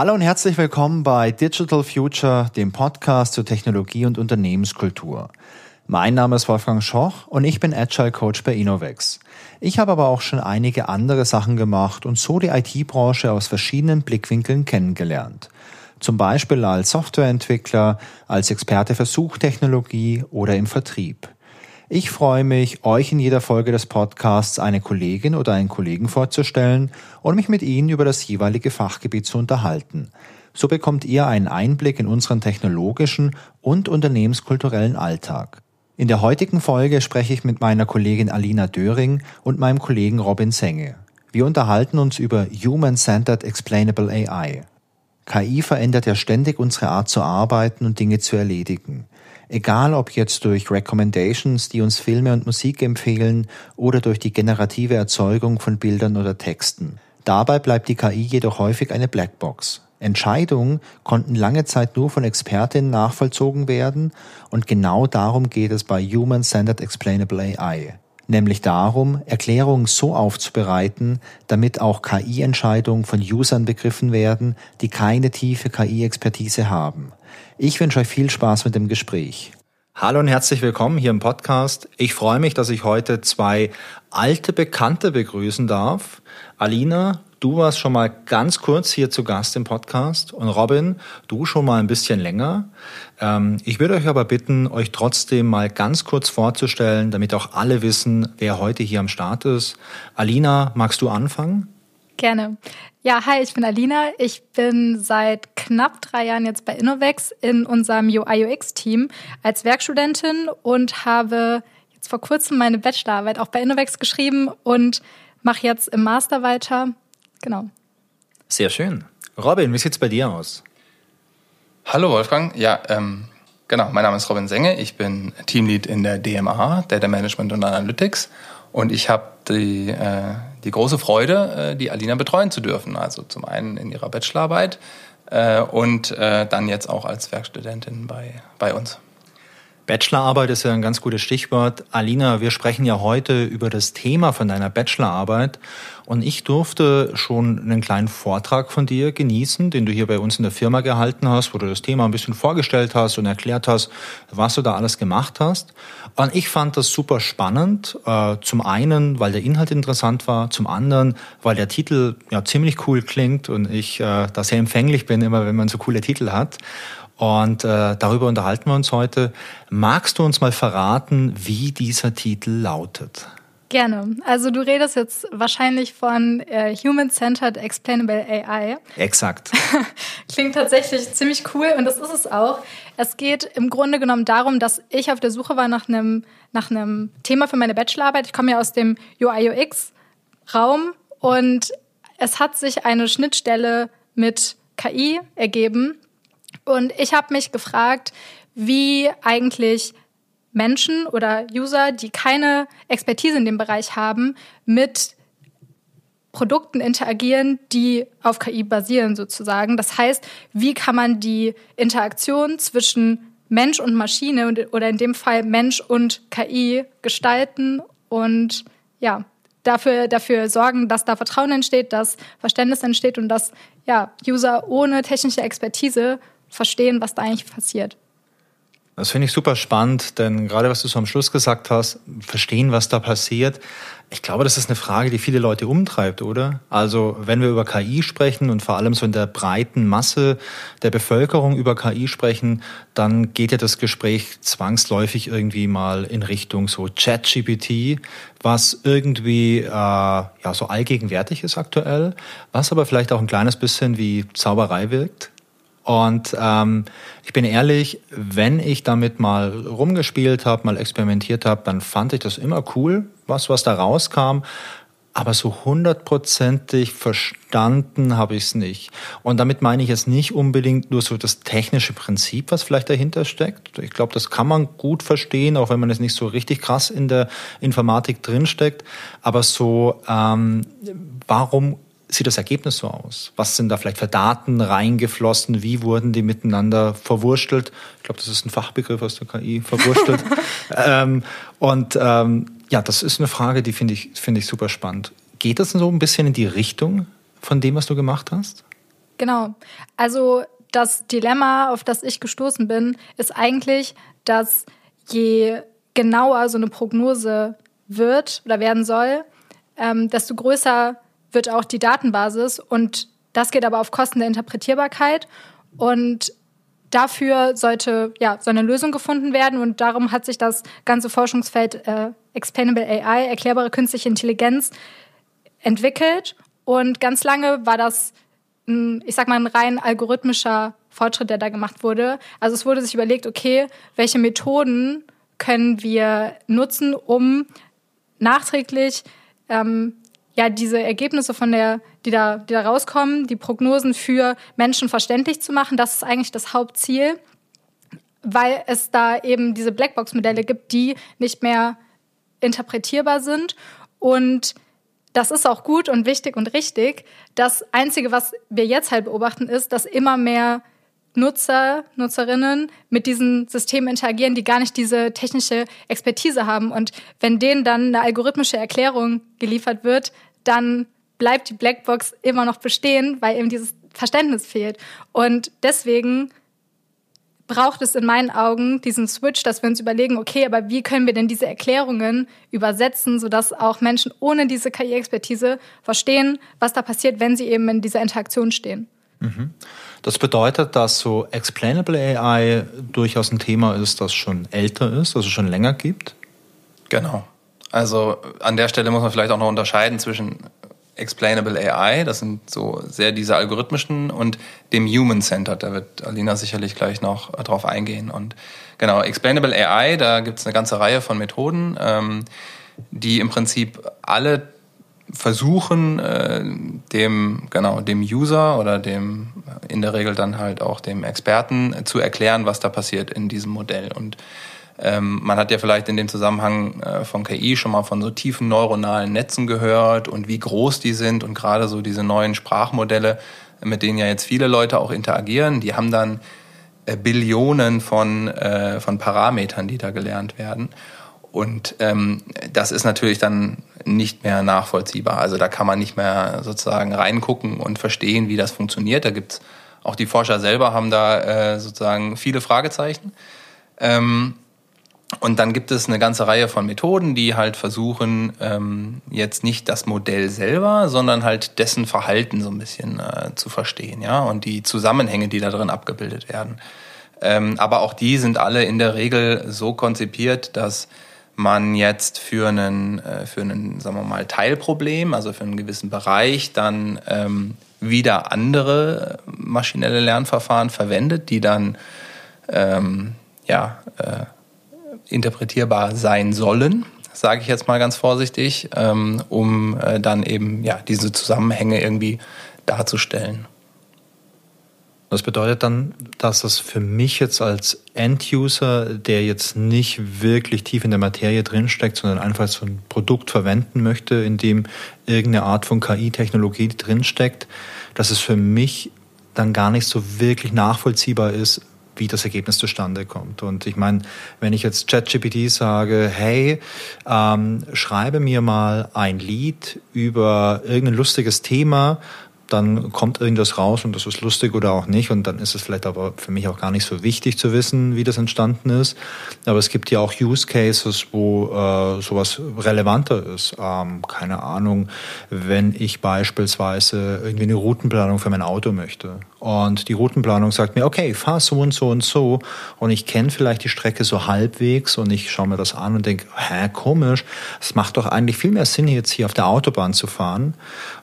Hallo und herzlich willkommen bei Digital Future, dem Podcast zur Technologie und Unternehmenskultur. Mein Name ist Wolfgang Schoch und ich bin Agile Coach bei Innovex. Ich habe aber auch schon einige andere Sachen gemacht und so die IT-Branche aus verschiedenen Blickwinkeln kennengelernt. Zum Beispiel als Softwareentwickler, als Experte für Suchtechnologie oder im Vertrieb. Ich freue mich, euch in jeder Folge des Podcasts eine Kollegin oder einen Kollegen vorzustellen und mich mit Ihnen über das jeweilige Fachgebiet zu unterhalten. So bekommt ihr einen Einblick in unseren technologischen und unternehmenskulturellen Alltag. In der heutigen Folge spreche ich mit meiner Kollegin Alina Döring und meinem Kollegen Robin Senge. Wir unterhalten uns über Human-Centered Explainable AI. KI verändert ja ständig unsere Art zu arbeiten und Dinge zu erledigen. Egal ob jetzt durch Recommendations, die uns Filme und Musik empfehlen oder durch die generative Erzeugung von Bildern oder Texten. Dabei bleibt die KI jedoch häufig eine Blackbox. Entscheidungen konnten lange Zeit nur von Expertinnen nachvollzogen werden und genau darum geht es bei Human-Centered Explainable AI nämlich darum, Erklärungen so aufzubereiten, damit auch KI-Entscheidungen von Usern begriffen werden, die keine tiefe KI-Expertise haben. Ich wünsche euch viel Spaß mit dem Gespräch. Hallo und herzlich willkommen hier im Podcast. Ich freue mich, dass ich heute zwei alte Bekannte begrüßen darf. Alina, du warst schon mal ganz kurz hier zu Gast im Podcast und Robin, du schon mal ein bisschen länger. Ähm, ich würde euch aber bitten, euch trotzdem mal ganz kurz vorzustellen, damit auch alle wissen, wer heute hier am Start ist. Alina, magst du anfangen? Gerne. Ja, hi, ich bin Alina. Ich bin seit knapp drei Jahren jetzt bei Innovex in unserem UI-UX-Team als Werkstudentin und habe jetzt vor kurzem meine Bachelorarbeit auch bei Innovex geschrieben und mache jetzt im Master weiter. Genau. Sehr schön. Robin, wie sieht's bei dir aus? Hallo Wolfgang. Ja, ähm, genau. Mein Name ist Robin Senge. Ich bin Teamlead in der DMA, Data Management und Analytics. Und ich habe die, äh, die große Freude, äh, die Alina betreuen zu dürfen. Also zum einen in ihrer Bachelorarbeit äh, und äh, dann jetzt auch als Werkstudentin bei, bei uns. Bachelorarbeit ist ja ein ganz gutes Stichwort. Alina, wir sprechen ja heute über das Thema von deiner Bachelorarbeit. Und ich durfte schon einen kleinen Vortrag von dir genießen, den du hier bei uns in der Firma gehalten hast, wo du das Thema ein bisschen vorgestellt hast und erklärt hast, was du da alles gemacht hast. Und ich fand das super spannend. Äh, zum einen, weil der Inhalt interessant war, zum anderen, weil der Titel ja ziemlich cool klingt und ich äh, da sehr empfänglich bin, immer wenn man so coole Titel hat. Und äh, darüber unterhalten wir uns heute. Magst du uns mal verraten, wie dieser Titel lautet? Gerne. Also du redest jetzt wahrscheinlich von äh, Human-Centered Explainable AI. Exakt. Klingt tatsächlich ziemlich cool und das ist es auch. Es geht im Grunde genommen darum, dass ich auf der Suche war nach einem nach einem Thema für meine Bachelorarbeit. Ich komme ja aus dem UI UX Raum und es hat sich eine Schnittstelle mit KI ergeben und ich habe mich gefragt, wie eigentlich Menschen oder User, die keine Expertise in dem Bereich haben, mit Produkten interagieren, die auf KI basieren sozusagen. Das heißt, wie kann man die Interaktion zwischen Mensch und Maschine oder in dem Fall Mensch und KI gestalten und ja, dafür, dafür sorgen, dass da Vertrauen entsteht, dass Verständnis entsteht und dass ja, User ohne technische Expertise verstehen, was da eigentlich passiert. Das finde ich super spannend, denn gerade was du so am Schluss gesagt hast, verstehen, was da passiert. Ich glaube, das ist eine Frage, die viele Leute umtreibt, oder? Also, wenn wir über KI sprechen und vor allem so in der breiten Masse der Bevölkerung über KI sprechen, dann geht ja das Gespräch zwangsläufig irgendwie mal in Richtung so ChatGPT, was irgendwie äh, ja so allgegenwärtig ist aktuell, was aber vielleicht auch ein kleines bisschen wie Zauberei wirkt. Und ähm, ich bin ehrlich, wenn ich damit mal rumgespielt habe, mal experimentiert habe, dann fand ich das immer cool, was, was da rauskam. Aber so hundertprozentig verstanden habe ich es nicht. Und damit meine ich jetzt nicht unbedingt nur so das technische Prinzip, was vielleicht dahinter steckt. Ich glaube, das kann man gut verstehen, auch wenn man jetzt nicht so richtig krass in der Informatik drinsteckt. Aber so, ähm, warum sieht das Ergebnis so aus? Was sind da vielleicht für Daten reingeflossen? Wie wurden die miteinander verwurstelt? Ich glaube, das ist ein Fachbegriff aus der KI, verwurstelt. ähm, und ähm, ja, das ist eine Frage, die finde ich, finde ich super spannend. Geht das so ein bisschen in die Richtung von dem, was du gemacht hast? Genau. Also das Dilemma, auf das ich gestoßen bin, ist eigentlich, dass je genauer so eine Prognose wird oder werden soll, ähm, desto größer wird auch die Datenbasis und das geht aber auf Kosten der Interpretierbarkeit und dafür sollte ja so eine Lösung gefunden werden und darum hat sich das ganze Forschungsfeld äh, Explainable AI, erklärbare künstliche Intelligenz, entwickelt und ganz lange war das, ein, ich sag mal, ein rein algorithmischer Fortschritt, der da gemacht wurde. Also es wurde sich überlegt, okay, welche Methoden können wir nutzen, um nachträglich ähm, ja diese Ergebnisse von der, die da, die da rauskommen, die Prognosen für Menschen verständlich zu machen. Das ist eigentlich das Hauptziel, weil es da eben diese Blackbox-Modelle gibt, die nicht mehr interpretierbar sind und das ist auch gut und wichtig und richtig. Das Einzige, was wir jetzt halt beobachten, ist, dass immer mehr Nutzer, Nutzerinnen mit diesen Systemen interagieren, die gar nicht diese technische Expertise haben. Und wenn denen dann eine algorithmische Erklärung geliefert wird, dann bleibt die Blackbox immer noch bestehen, weil eben dieses Verständnis fehlt. Und deswegen braucht es in meinen Augen diesen Switch, dass wir uns überlegen, okay, aber wie können wir denn diese Erklärungen übersetzen, sodass auch Menschen ohne diese KI-Expertise verstehen, was da passiert, wenn sie eben in dieser Interaktion stehen. Mhm. Das bedeutet, dass so Explainable AI durchaus ein Thema ist, das schon älter ist, also schon länger gibt? Genau. Also an der Stelle muss man vielleicht auch noch unterscheiden zwischen Explainable AI, das sind so sehr diese algorithmischen und dem Human Centered. Da wird Alina sicherlich gleich noch drauf eingehen. Und genau, Explainable AI, da gibt es eine ganze Reihe von Methoden, ähm, die im Prinzip alle versuchen, äh, dem, genau, dem User oder dem, in der Regel dann halt auch dem Experten zu erklären, was da passiert in diesem Modell. Und ähm, man hat ja vielleicht in dem Zusammenhang äh, von KI schon mal von so tiefen neuronalen Netzen gehört und wie groß die sind und gerade so diese neuen Sprachmodelle, mit denen ja jetzt viele Leute auch interagieren, die haben dann äh, Billionen von, äh, von Parametern, die da gelernt werden. Und ähm, das ist natürlich dann nicht mehr nachvollziehbar. Also da kann man nicht mehr sozusagen reingucken und verstehen, wie das funktioniert. Da gibt's auch die Forscher selber haben da äh, sozusagen viele Fragezeichen. Ähm, und dann gibt es eine ganze Reihe von Methoden, die halt versuchen, ähm, jetzt nicht das Modell selber, sondern halt dessen Verhalten so ein bisschen äh, zu verstehen, ja, und die Zusammenhänge, die da drin abgebildet werden. Ähm, aber auch die sind alle in der Regel so konzipiert, dass man jetzt für einen, äh, für einen, sagen wir mal, Teilproblem, also für einen gewissen Bereich, dann ähm, wieder andere maschinelle Lernverfahren verwendet, die dann ähm, ja äh, interpretierbar sein sollen, sage ich jetzt mal ganz vorsichtig, ähm, um äh, dann eben ja diese Zusammenhänge irgendwie darzustellen. Das bedeutet dann, dass es für mich jetzt als End-User, der jetzt nicht wirklich tief in der Materie drinsteckt, sondern einfach so ein Produkt verwenden möchte, in dem irgendeine Art von KI-Technologie drinsteckt, dass es für mich dann gar nicht so wirklich nachvollziehbar ist, wie das Ergebnis zustande kommt. Und ich meine, wenn ich jetzt ChatGPT sage, hey, ähm, schreibe mir mal ein Lied über irgendein lustiges Thema, dann kommt irgendwas raus und das ist lustig oder auch nicht. Und dann ist es vielleicht aber für mich auch gar nicht so wichtig zu wissen, wie das entstanden ist. Aber es gibt ja auch Use Cases, wo äh, sowas relevanter ist. Ähm, keine Ahnung, wenn ich beispielsweise irgendwie eine Routenplanung für mein Auto möchte. Und die Routenplanung sagt mir, okay, fahr so und so und so. Und ich kenne vielleicht die Strecke so halbwegs und ich schaue mir das an und denke, hä, komisch, es macht doch eigentlich viel mehr Sinn, jetzt hier auf der Autobahn zu fahren.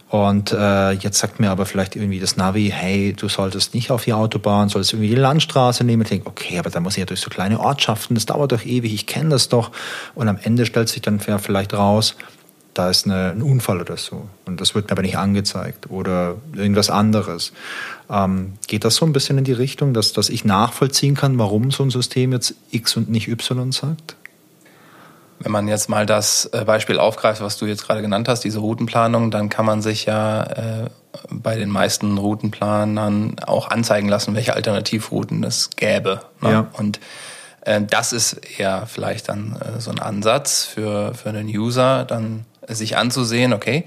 Und äh, jetzt sagt mir aber vielleicht irgendwie das Navi, hey, du solltest nicht auf die Autobahn, solltest irgendwie die Landstraße nehmen. Ich denke, okay, aber da muss ich ja durch so kleine Ortschaften, das dauert doch ewig, ich kenne das doch. Und am Ende stellt sich dann vielleicht raus, da ist eine, ein Unfall oder so. Und das wird mir aber nicht angezeigt oder irgendwas anderes. Ähm, geht das so ein bisschen in die Richtung, dass, dass ich nachvollziehen kann, warum so ein System jetzt X und nicht Y sagt? Wenn man jetzt mal das äh, Beispiel aufgreift, was du jetzt gerade genannt hast, diese Routenplanung, dann kann man sich ja äh, bei den meisten Routenplanern auch anzeigen lassen, welche Alternativrouten es gäbe. Ne? Ja. Und äh, das ist eher vielleicht dann äh, so ein Ansatz für, für einen User, dann sich anzusehen, okay,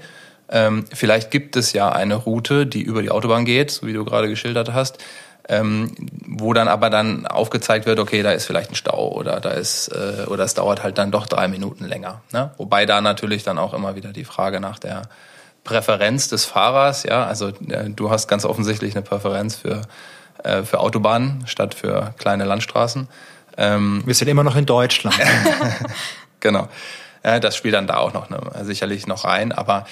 Ähm, vielleicht gibt es ja eine Route, die über die Autobahn geht, so wie du gerade geschildert hast, ähm, wo dann aber dann aufgezeigt wird, okay, da ist vielleicht ein Stau oder da ist äh, oder es dauert halt dann doch drei Minuten länger. Ne? Wobei da natürlich dann auch immer wieder die Frage nach der Präferenz des Fahrers, ja, also äh, du hast ganz offensichtlich eine Präferenz für äh, für Autobahnen statt für kleine Landstraßen. Ähm, Wir sind immer noch in Deutschland. genau. Äh, das spielt dann da auch noch ne, sicherlich noch rein, aber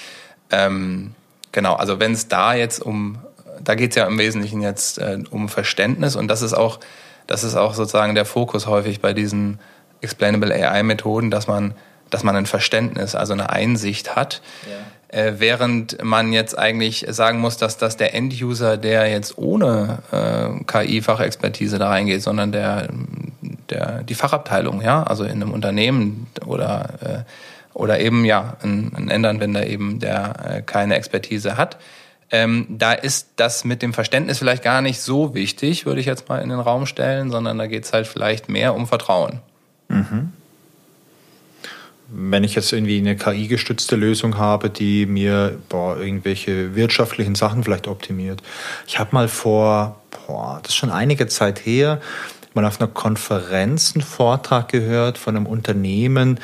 ähm, genau, also wenn es da jetzt um da geht es ja im Wesentlichen jetzt äh, um Verständnis und das ist auch, das ist auch sozusagen der Fokus häufig bei diesen Explainable AI-Methoden, dass man, dass man ein Verständnis, also eine Einsicht hat. Ja. Äh, während man jetzt eigentlich sagen muss, dass das der End-User, der jetzt ohne äh, KI-Fachexpertise da reingeht, sondern der, der, die Fachabteilung, ja, also in einem Unternehmen oder, äh, oder eben ja, ein, ein Endanwender eben, der äh, keine Expertise hat, ähm, da ist das mit dem Verständnis vielleicht gar nicht so wichtig, würde ich jetzt mal in den Raum stellen, sondern da geht es halt vielleicht mehr um Vertrauen. Mhm. Wenn ich jetzt irgendwie eine KI-gestützte Lösung habe, die mir boah, irgendwelche wirtschaftlichen Sachen vielleicht optimiert. Ich habe mal vor, boah, das ist schon einige Zeit her, mal auf einer Konferenz einen Vortrag gehört von einem Unternehmen,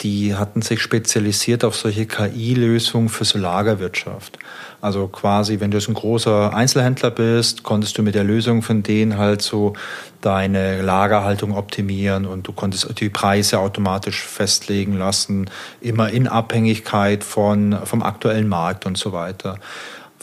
die hatten sich spezialisiert auf solche KI-Lösungen für so Lagerwirtschaft. Also quasi, wenn du jetzt ein großer Einzelhändler bist, konntest du mit der Lösung von denen halt so deine Lagerhaltung optimieren und du konntest die Preise automatisch festlegen lassen, immer in Abhängigkeit von, vom aktuellen Markt und so weiter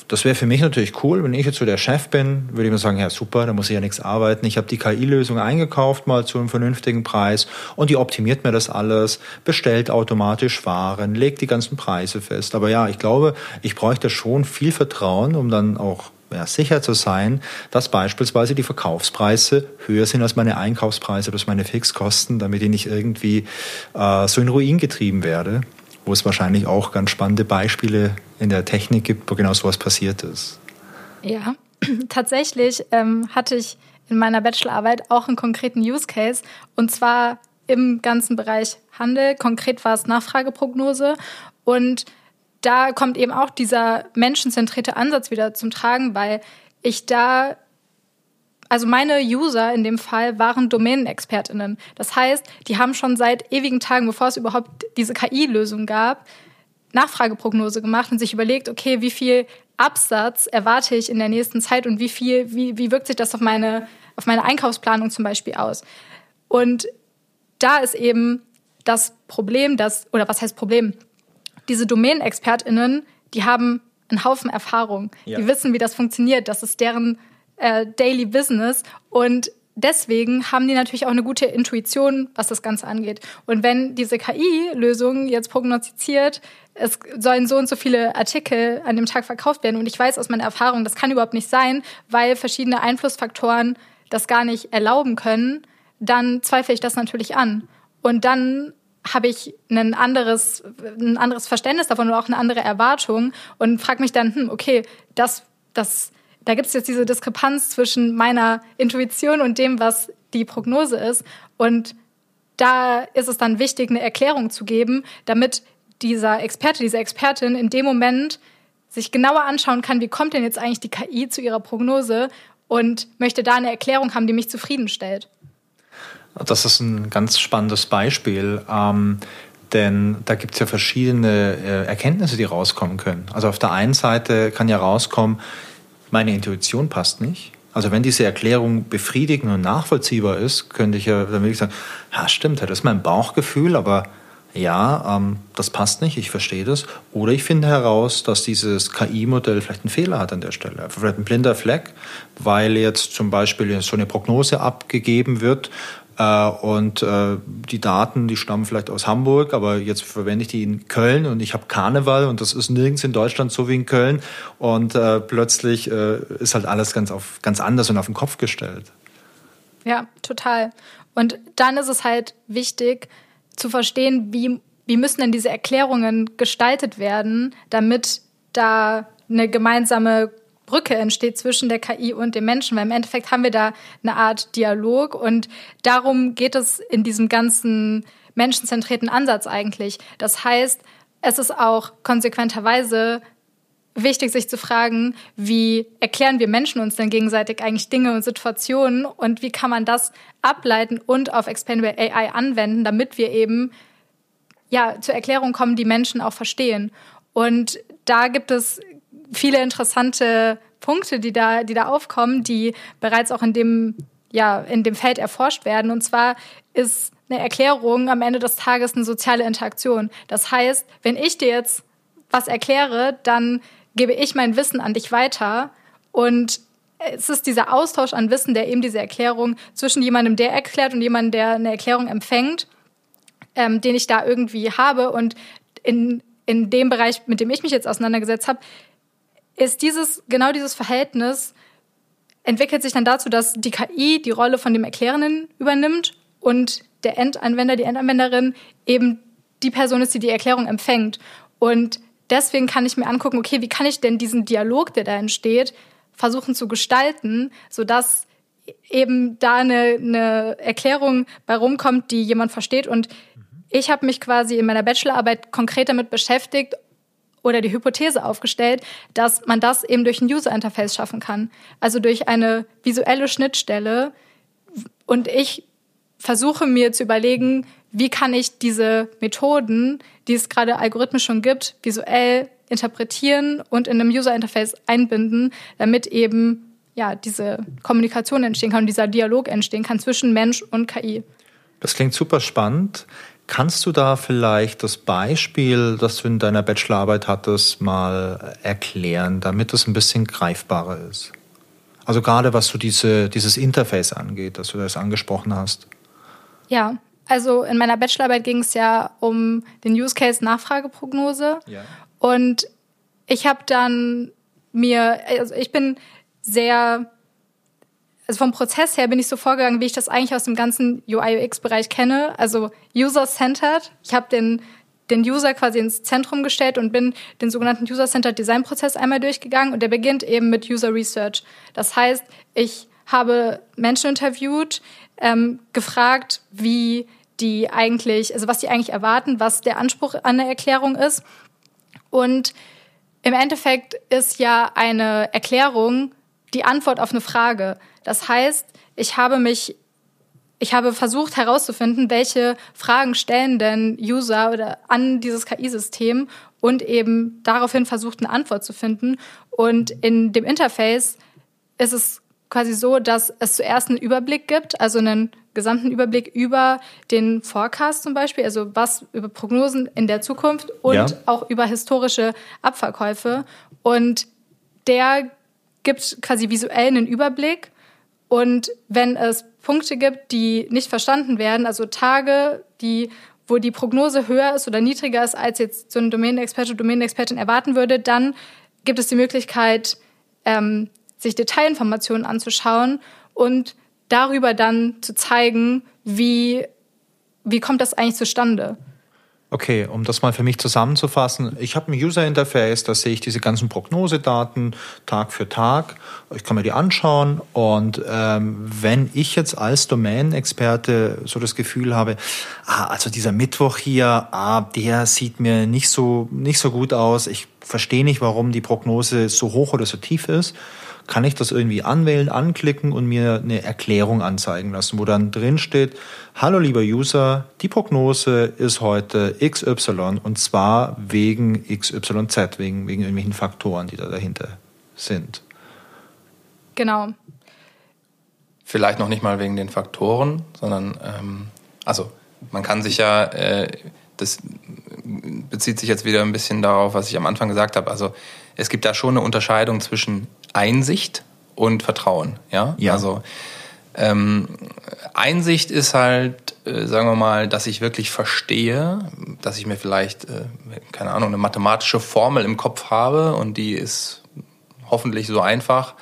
das wäre für mich natürlich cool, wenn ich jetzt so der Chef bin, würde ich mir sagen, ja super, da muss ich ja nichts arbeiten. Ich habe die KI-Lösung eingekauft mal zu einem vernünftigen Preis und die optimiert mir das alles, bestellt automatisch Waren, legt die ganzen Preise fest. Aber ja, ich glaube, ich bräuchte schon viel Vertrauen, um dann auch ja, sicher zu sein, dass beispielsweise die Verkaufspreise höher sind als meine Einkaufspreise, als meine Fixkosten, damit ich nicht irgendwie äh, so in Ruin getrieben werde wo es wahrscheinlich auch ganz spannende Beispiele in der Technik gibt, wo genau sowas passiert ist. Ja, tatsächlich ähm, hatte ich in meiner Bachelorarbeit auch einen konkreten Use Case und zwar im ganzen Bereich Handel. Konkret war es Nachfrageprognose und da kommt eben auch dieser menschenzentrierte Ansatz wieder zum Tragen, weil ich da also meine User in dem Fall waren Domänenexpertinnen. Das heißt, die haben schon seit ewigen Tagen, bevor es überhaupt diese KI-Lösung gab, Nachfrageprognose gemacht und sich überlegt, okay, wie viel Absatz erwarte ich in der nächsten Zeit und wie viel, wie, wie wirkt sich das auf meine, auf meine Einkaufsplanung zum Beispiel aus? Und da ist eben das Problem, dass, oder was heißt Problem? Diese Domänenexpertinnen, die haben einen Haufen Erfahrung. Ja. Die wissen, wie das funktioniert. Das ist deren äh, Daily Business und deswegen haben die natürlich auch eine gute Intuition, was das Ganze angeht. Und wenn diese KI-Lösung jetzt prognostiziert, es sollen so und so viele Artikel an dem Tag verkauft werden und ich weiß aus meiner Erfahrung, das kann überhaupt nicht sein, weil verschiedene Einflussfaktoren das gar nicht erlauben können, dann zweifle ich das natürlich an. Und dann habe ich ein anderes, ein anderes Verständnis davon oder auch eine andere Erwartung und frage mich dann, hm, okay, das, das da gibt es jetzt diese Diskrepanz zwischen meiner Intuition und dem, was die Prognose ist. Und da ist es dann wichtig, eine Erklärung zu geben, damit dieser Experte, diese Expertin in dem Moment sich genauer anschauen kann, wie kommt denn jetzt eigentlich die KI zu ihrer Prognose und möchte da eine Erklärung haben, die mich zufriedenstellt. Das ist ein ganz spannendes Beispiel. Ähm, denn da gibt es ja verschiedene äh, Erkenntnisse, die rauskommen können. Also auf der einen Seite kann ja rauskommen, meine Intuition passt nicht. Also wenn diese Erklärung befriedigend und nachvollziehbar ist, könnte ich ja, dann würde ich sagen, ja stimmt, das ist mein Bauchgefühl, aber ja, ähm, das passt nicht, ich verstehe das. Oder ich finde heraus, dass dieses KI-Modell vielleicht einen Fehler hat an der Stelle. Vielleicht ein blinder Fleck, weil jetzt zum Beispiel so eine Prognose abgegeben wird und äh, die Daten, die stammen vielleicht aus Hamburg, aber jetzt verwende ich die in Köln und ich habe Karneval und das ist nirgends in Deutschland so wie in Köln. Und äh, plötzlich äh, ist halt alles ganz, auf, ganz anders und auf den Kopf gestellt. Ja, total. Und dann ist es halt wichtig zu verstehen, wie, wie müssen denn diese Erklärungen gestaltet werden, damit da eine gemeinsame Brücke entsteht zwischen der KI und dem Menschen, weil im Endeffekt haben wir da eine Art Dialog und darum geht es in diesem ganzen menschenzentrierten Ansatz eigentlich. Das heißt, es ist auch konsequenterweise wichtig, sich zu fragen, wie erklären wir Menschen uns denn gegenseitig eigentlich Dinge und Situationen und wie kann man das ableiten und auf Explainable AI anwenden, damit wir eben ja zur Erklärung kommen, die Menschen auch verstehen. Und da gibt es viele interessante Punkte, die da, die da aufkommen, die bereits auch in dem, ja, in dem Feld erforscht werden. Und zwar ist eine Erklärung am Ende des Tages eine soziale Interaktion. Das heißt, wenn ich dir jetzt was erkläre, dann gebe ich mein Wissen an dich weiter und es ist dieser Austausch an Wissen, der eben diese Erklärung zwischen jemandem, der erklärt und jemandem, der eine Erklärung empfängt, ähm, den ich da irgendwie habe. Und in, in dem Bereich, mit dem ich mich jetzt auseinandergesetzt habe, ist dieses, genau dieses Verhältnis entwickelt sich dann dazu, dass die KI die Rolle von dem Erklärenden übernimmt und der Endanwender, die Endanwenderin eben die Person ist, die die Erklärung empfängt. Und deswegen kann ich mir angucken, okay, wie kann ich denn diesen Dialog, der da entsteht, versuchen zu gestalten, sodass eben da eine, eine Erklärung bei rumkommt, die jemand versteht. Und ich habe mich quasi in meiner Bachelorarbeit konkret damit beschäftigt oder die Hypothese aufgestellt, dass man das eben durch ein User Interface schaffen kann. Also durch eine visuelle Schnittstelle. Und ich versuche mir zu überlegen, wie kann ich diese Methoden, die es gerade algorithmisch schon gibt, visuell interpretieren und in einem User Interface einbinden, damit eben ja diese Kommunikation entstehen kann und dieser Dialog entstehen kann zwischen Mensch und KI. Das klingt super spannend. Kannst du da vielleicht das Beispiel, das du in deiner Bachelorarbeit hattest, mal erklären, damit es ein bisschen greifbarer ist? Also gerade was so diese, dieses Interface angeht, dass du das angesprochen hast. Ja, also in meiner Bachelorarbeit ging es ja um den Use Case Nachfrageprognose. Ja. Und ich habe dann mir, also ich bin sehr, also vom Prozess her bin ich so vorgegangen, wie ich das eigentlich aus dem ganzen UI-UX-Bereich kenne. Also user-centered. Ich habe den, den User quasi ins Zentrum gestellt und bin den sogenannten User-Centered Design-Prozess einmal durchgegangen und der beginnt eben mit User Research. Das heißt, ich habe Menschen interviewt, ähm, gefragt, wie die eigentlich, also was die eigentlich erwarten, was der Anspruch an der Erklärung ist. Und im Endeffekt ist ja eine Erklärung die Antwort auf eine Frage. Das heißt, ich habe mich, ich habe versucht herauszufinden, welche Fragen stellen denn User oder an dieses KI-System und eben daraufhin versucht, eine Antwort zu finden. Und in dem Interface ist es quasi so, dass es zuerst einen Überblick gibt, also einen gesamten Überblick über den Forecast zum Beispiel, also was über Prognosen in der Zukunft und ja. auch über historische Abverkäufe. Und der gibt quasi visuell einen Überblick. Und wenn es Punkte gibt, die nicht verstanden werden, also Tage, die wo die Prognose höher ist oder niedriger ist, als jetzt so ein Domänenexperte, Domänenexpertin erwarten würde, dann gibt es die Möglichkeit, ähm, sich Detailinformationen anzuschauen und darüber dann zu zeigen, wie, wie kommt das eigentlich zustande. Okay, um das mal für mich zusammenzufassen, ich habe ein User Interface, da sehe ich diese ganzen Prognosedaten Tag für Tag. Ich kann mir die anschauen und ähm, wenn ich jetzt als Domänenexperte so das Gefühl habe, ah, also dieser Mittwoch hier, ah, der sieht mir nicht so nicht so gut aus. Ich verstehe nicht, warum die Prognose so hoch oder so tief ist kann ich das irgendwie anwählen, anklicken und mir eine Erklärung anzeigen lassen, wo dann drin steht, hallo lieber User, die Prognose ist heute XY und zwar wegen XYZ, wegen, wegen irgendwelchen Faktoren, die da dahinter sind. Genau. Vielleicht noch nicht mal wegen den Faktoren, sondern ähm, also man kann sich ja, äh, das bezieht sich jetzt wieder ein bisschen darauf, was ich am Anfang gesagt habe. Also es gibt da schon eine Unterscheidung zwischen Einsicht und Vertrauen. Ja, ja. also ähm, Einsicht ist halt, äh, sagen wir mal, dass ich wirklich verstehe, dass ich mir vielleicht, äh, keine Ahnung, eine mathematische Formel im Kopf habe und die ist hoffentlich so einfach,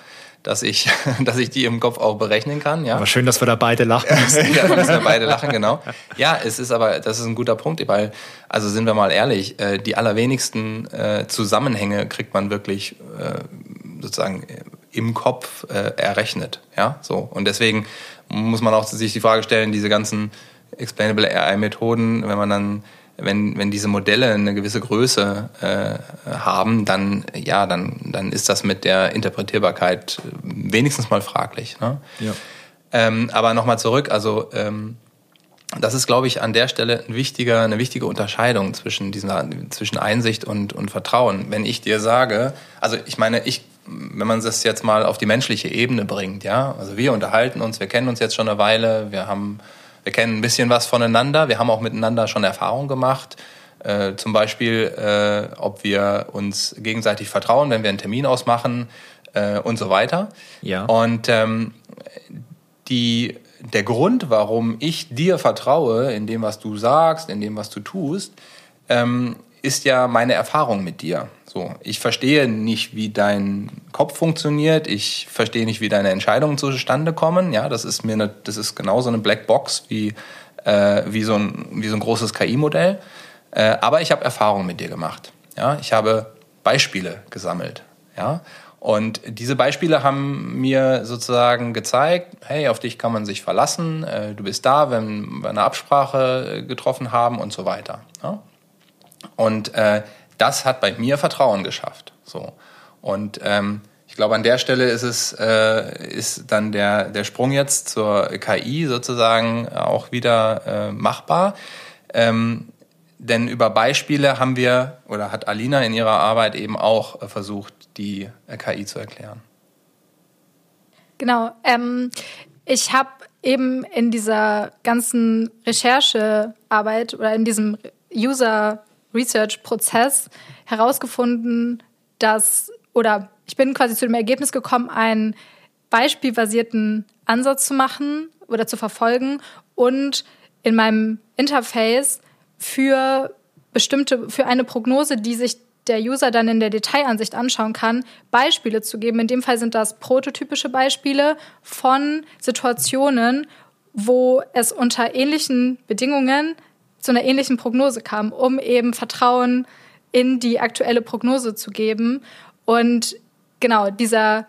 dass ich, dass ich die im Kopf auch berechnen kann. Ja. Aber schön, dass wir da beide lachen. ja, dass wir beide lachen, genau. Ja, es ist aber, das ist ein guter Punkt, weil, also sind wir mal ehrlich, äh, die allerwenigsten äh, Zusammenhänge kriegt man wirklich äh, sozusagen im Kopf errechnet. Ja, so. Und deswegen muss man auch sich die Frage stellen, diese ganzen Explainable AI-Methoden, wenn man dann wenn, wenn diese Modelle eine gewisse Größe äh, haben, dann, ja, dann, dann ist das mit der Interpretierbarkeit wenigstens mal fraglich. Ne? Ja. Ähm, aber nochmal zurück, also ähm, das ist, glaube ich, an der Stelle ein wichtiger, eine wichtige Unterscheidung zwischen, diesen, zwischen Einsicht und, und Vertrauen. Wenn ich dir sage, also ich meine, ich, wenn man das jetzt mal auf die menschliche Ebene bringt, ja, also wir unterhalten uns, wir kennen uns jetzt schon eine Weile, wir haben, wir kennen ein bisschen was voneinander, wir haben auch miteinander schon Erfahrungen gemacht. Äh, zum Beispiel, äh, ob wir uns gegenseitig vertrauen, wenn wir einen Termin ausmachen äh, und so weiter. Ja. Und ähm, die der Grund, warum ich dir vertraue, in dem, was du sagst, in dem, was du tust, ähm, ist ja meine Erfahrung mit dir. So, ich verstehe nicht, wie dein Kopf funktioniert. Ich verstehe nicht, wie deine Entscheidungen zustande kommen. Ja, das ist mir eine, das ist genauso eine Blackbox wie äh, wie so ein wie so ein großes KI-Modell. Äh, aber ich habe Erfahrungen mit dir gemacht. Ja, ich habe Beispiele gesammelt. Ja, und diese Beispiele haben mir sozusagen gezeigt, hey, auf dich kann man sich verlassen, äh, du bist da, wenn wir eine Absprache getroffen haben und so weiter. Und äh, das hat bei mir Vertrauen geschafft. So. Und ähm, ich glaube, an der Stelle ist es äh, ist dann der, der Sprung jetzt zur KI sozusagen auch wieder äh, machbar. Ähm, denn über Beispiele haben wir oder hat Alina in ihrer Arbeit eben auch äh, versucht, die KI zu erklären. Genau. Ähm, ich habe eben in dieser ganzen Recherchearbeit oder in diesem User Research Prozess herausgefunden, dass oder ich bin quasi zu dem Ergebnis gekommen, einen beispielbasierten Ansatz zu machen oder zu verfolgen und in meinem Interface für bestimmte, für eine Prognose, die sich der User dann in der Detailansicht anschauen kann, Beispiele zu geben. In dem Fall sind das prototypische Beispiele von Situationen, wo es unter ähnlichen Bedingungen zu einer ähnlichen Prognose kam, um eben Vertrauen in die aktuelle Prognose zu geben. Und genau, dieser,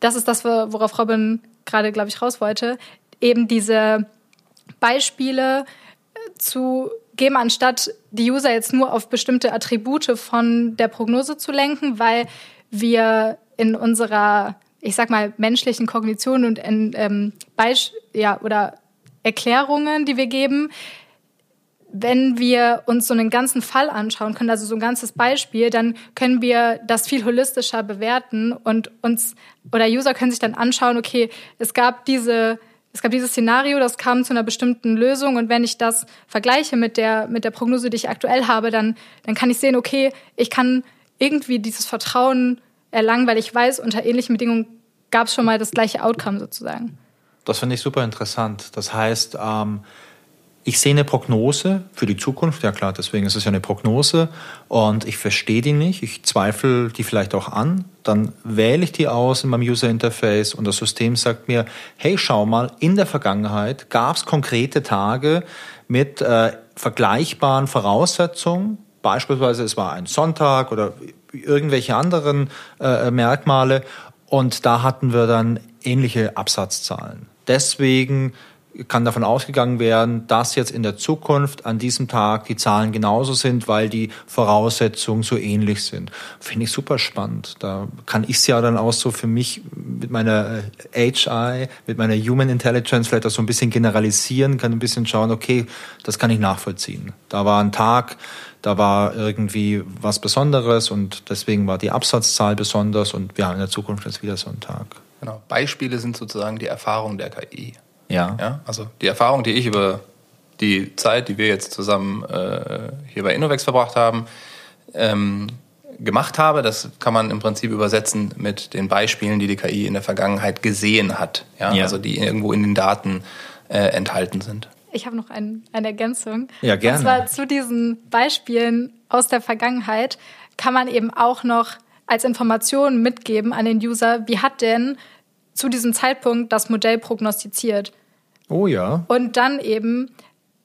das ist das, worauf Robin gerade, glaube ich, raus wollte, eben diese Beispiele zu geben, anstatt die User jetzt nur auf bestimmte Attribute von der Prognose zu lenken, weil wir in unserer, ich sag mal, menschlichen Kognition und ähm, Beisp ja, oder Erklärungen, die wir geben, wenn wir uns so einen ganzen Fall anschauen können, also so ein ganzes Beispiel, dann können wir das viel holistischer bewerten und uns oder User können sich dann anschauen, okay, es gab diese es gab dieses Szenario, das kam zu einer bestimmten Lösung und wenn ich das vergleiche mit der, mit der Prognose, die ich aktuell habe, dann, dann kann ich sehen, okay, ich kann irgendwie dieses Vertrauen erlangen, weil ich weiß, unter ähnlichen Bedingungen gab es schon mal das gleiche Outcome sozusagen. Das finde ich super interessant. Das heißt, ähm, ich sehe eine Prognose für die Zukunft, ja klar, deswegen ist es ja eine Prognose. Und ich verstehe die nicht, ich zweifle die vielleicht auch an, dann wähle ich die aus in meinem User Interface und das System sagt mir, hey, schau mal, in der Vergangenheit gab es konkrete Tage mit äh, vergleichbaren Voraussetzungen, beispielsweise es war ein Sonntag oder irgendwelche anderen äh, Merkmale. Und da hatten wir dann ähnliche Absatzzahlen. Deswegen kann davon ausgegangen werden, dass jetzt in der Zukunft an diesem Tag die Zahlen genauso sind, weil die Voraussetzungen so ähnlich sind. Finde ich super spannend. Da kann ich es ja dann auch so für mich mit meiner HI, mit meiner Human Intelligence vielleicht auch so ein bisschen generalisieren, kann ein bisschen schauen, okay, das kann ich nachvollziehen. Da war ein Tag, da war irgendwie was Besonderes und deswegen war die Absatzzahl besonders und wir haben in der Zukunft jetzt wieder so einen Tag. Genau. Beispiele sind sozusagen die Erfahrung der KI. Ja. ja. Also die Erfahrung, die ich über die Zeit, die wir jetzt zusammen äh, hier bei Innovex verbracht haben, ähm, gemacht habe, das kann man im Prinzip übersetzen mit den Beispielen, die die KI in der Vergangenheit gesehen hat. Ja. ja. Also die irgendwo in den Daten äh, enthalten sind. Ich habe noch ein, eine Ergänzung. Ja, gerne. Und zwar zu diesen Beispielen aus der Vergangenheit kann man eben auch noch als Information mitgeben an den User, wie hat denn zu diesem Zeitpunkt das Modell prognostiziert. Oh ja. Und dann eben,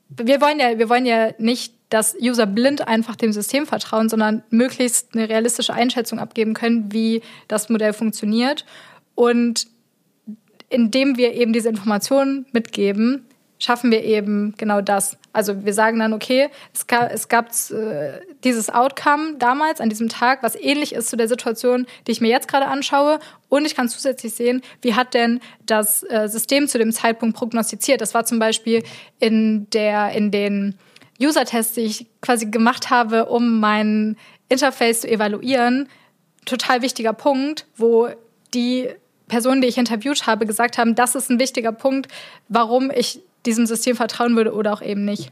wir wollen ja, wir wollen ja nicht, dass User blind einfach dem System vertrauen, sondern möglichst eine realistische Einschätzung abgeben können, wie das Modell funktioniert. Und indem wir eben diese Informationen mitgeben, schaffen wir eben genau das. Also wir sagen dann, okay, es gab, es gab äh, dieses Outcome damals an diesem Tag, was ähnlich ist zu der Situation, die ich mir jetzt gerade anschaue. Und ich kann zusätzlich sehen, wie hat denn das äh, System zu dem Zeitpunkt prognostiziert. Das war zum Beispiel in, der, in den User-Tests, die ich quasi gemacht habe, um mein Interface zu evaluieren, total wichtiger Punkt, wo die Personen, die ich interviewt habe, gesagt haben, das ist ein wichtiger Punkt, warum ich diesem System vertrauen würde oder auch eben nicht.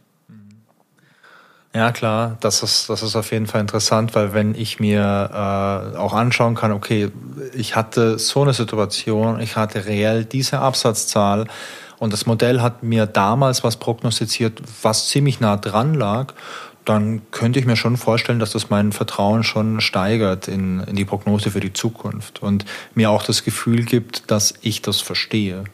Ja, klar, das ist, das ist auf jeden Fall interessant, weil wenn ich mir äh, auch anschauen kann, okay, ich hatte so eine Situation, ich hatte reell diese Absatzzahl und das Modell hat mir damals was prognostiziert, was ziemlich nah dran lag, dann könnte ich mir schon vorstellen, dass das mein Vertrauen schon steigert in, in die Prognose für die Zukunft und mir auch das Gefühl gibt, dass ich das verstehe.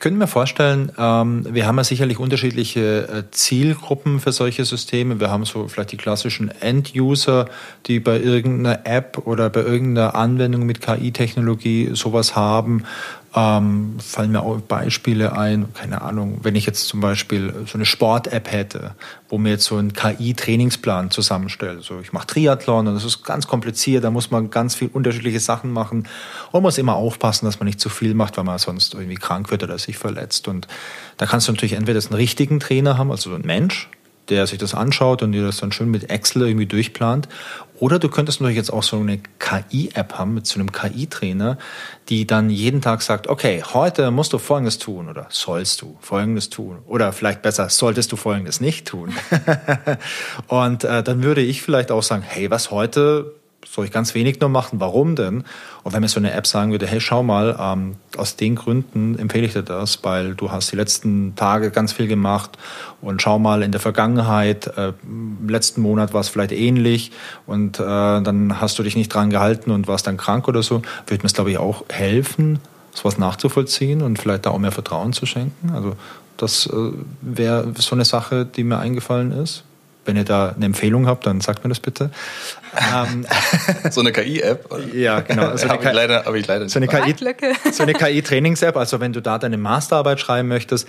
Ich könnte mir vorstellen, ähm, wir haben ja sicherlich unterschiedliche äh, Zielgruppen für solche Systeme. Wir haben so vielleicht die klassischen End-User, die bei irgendeiner App oder bei irgendeiner Anwendung mit KI-Technologie sowas haben. Ähm, fallen mir auch Beispiele ein, keine Ahnung, wenn ich jetzt zum Beispiel so eine Sport-App hätte, wo mir jetzt so ein KI-Trainingsplan zusammenstellt. So, ich mache Triathlon und das ist ganz kompliziert, da muss man ganz viel unterschiedliche Sachen machen und muss immer aufpassen, dass man nicht zu viel macht, weil man sonst irgendwie krank wird oder sich verletzt. Und da kannst du natürlich entweder einen richtigen Trainer haben, also so ein Mensch, der sich das anschaut und dir das dann schön mit Excel irgendwie durchplant. Oder du könntest natürlich jetzt auch so eine KI-App haben mit so einem KI-Trainer, die dann jeden Tag sagt, okay, heute musst du Folgendes tun oder sollst du Folgendes tun oder vielleicht besser, solltest du Folgendes nicht tun. und äh, dann würde ich vielleicht auch sagen, hey, was heute soll ich ganz wenig nur machen. Warum denn? Und wenn mir so eine App sagen würde, hey, schau mal, ähm, aus den Gründen empfehle ich dir das, weil du hast die letzten Tage ganz viel gemacht und schau mal in der Vergangenheit, äh, im letzten Monat war es vielleicht ähnlich und äh, dann hast du dich nicht dran gehalten und warst dann krank oder so, würde mir es, glaube ich, auch helfen, sowas nachzuvollziehen und vielleicht da auch mehr Vertrauen zu schenken. Also das äh, wäre so eine Sache, die mir eingefallen ist. Wenn ihr da eine Empfehlung habt, dann sagt mir das bitte. Ähm, so eine KI-App? Ja, genau. Also habe ich leider, hab ich leider so eine KI, so eine KI-Trainings-App. Also wenn du da deine Masterarbeit schreiben möchtest,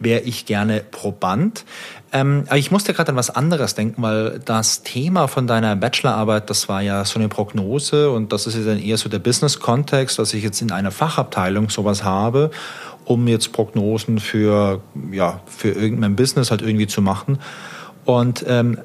wäre ich gerne Proband. Ähm, aber ich musste gerade an was anderes denken, weil das Thema von deiner Bachelorarbeit, das war ja so eine Prognose und das ist ja dann eher so der Business-Kontext, dass ich jetzt in einer Fachabteilung sowas habe, um jetzt Prognosen für, ja, für irgendein Business halt irgendwie zu machen. Und ähm,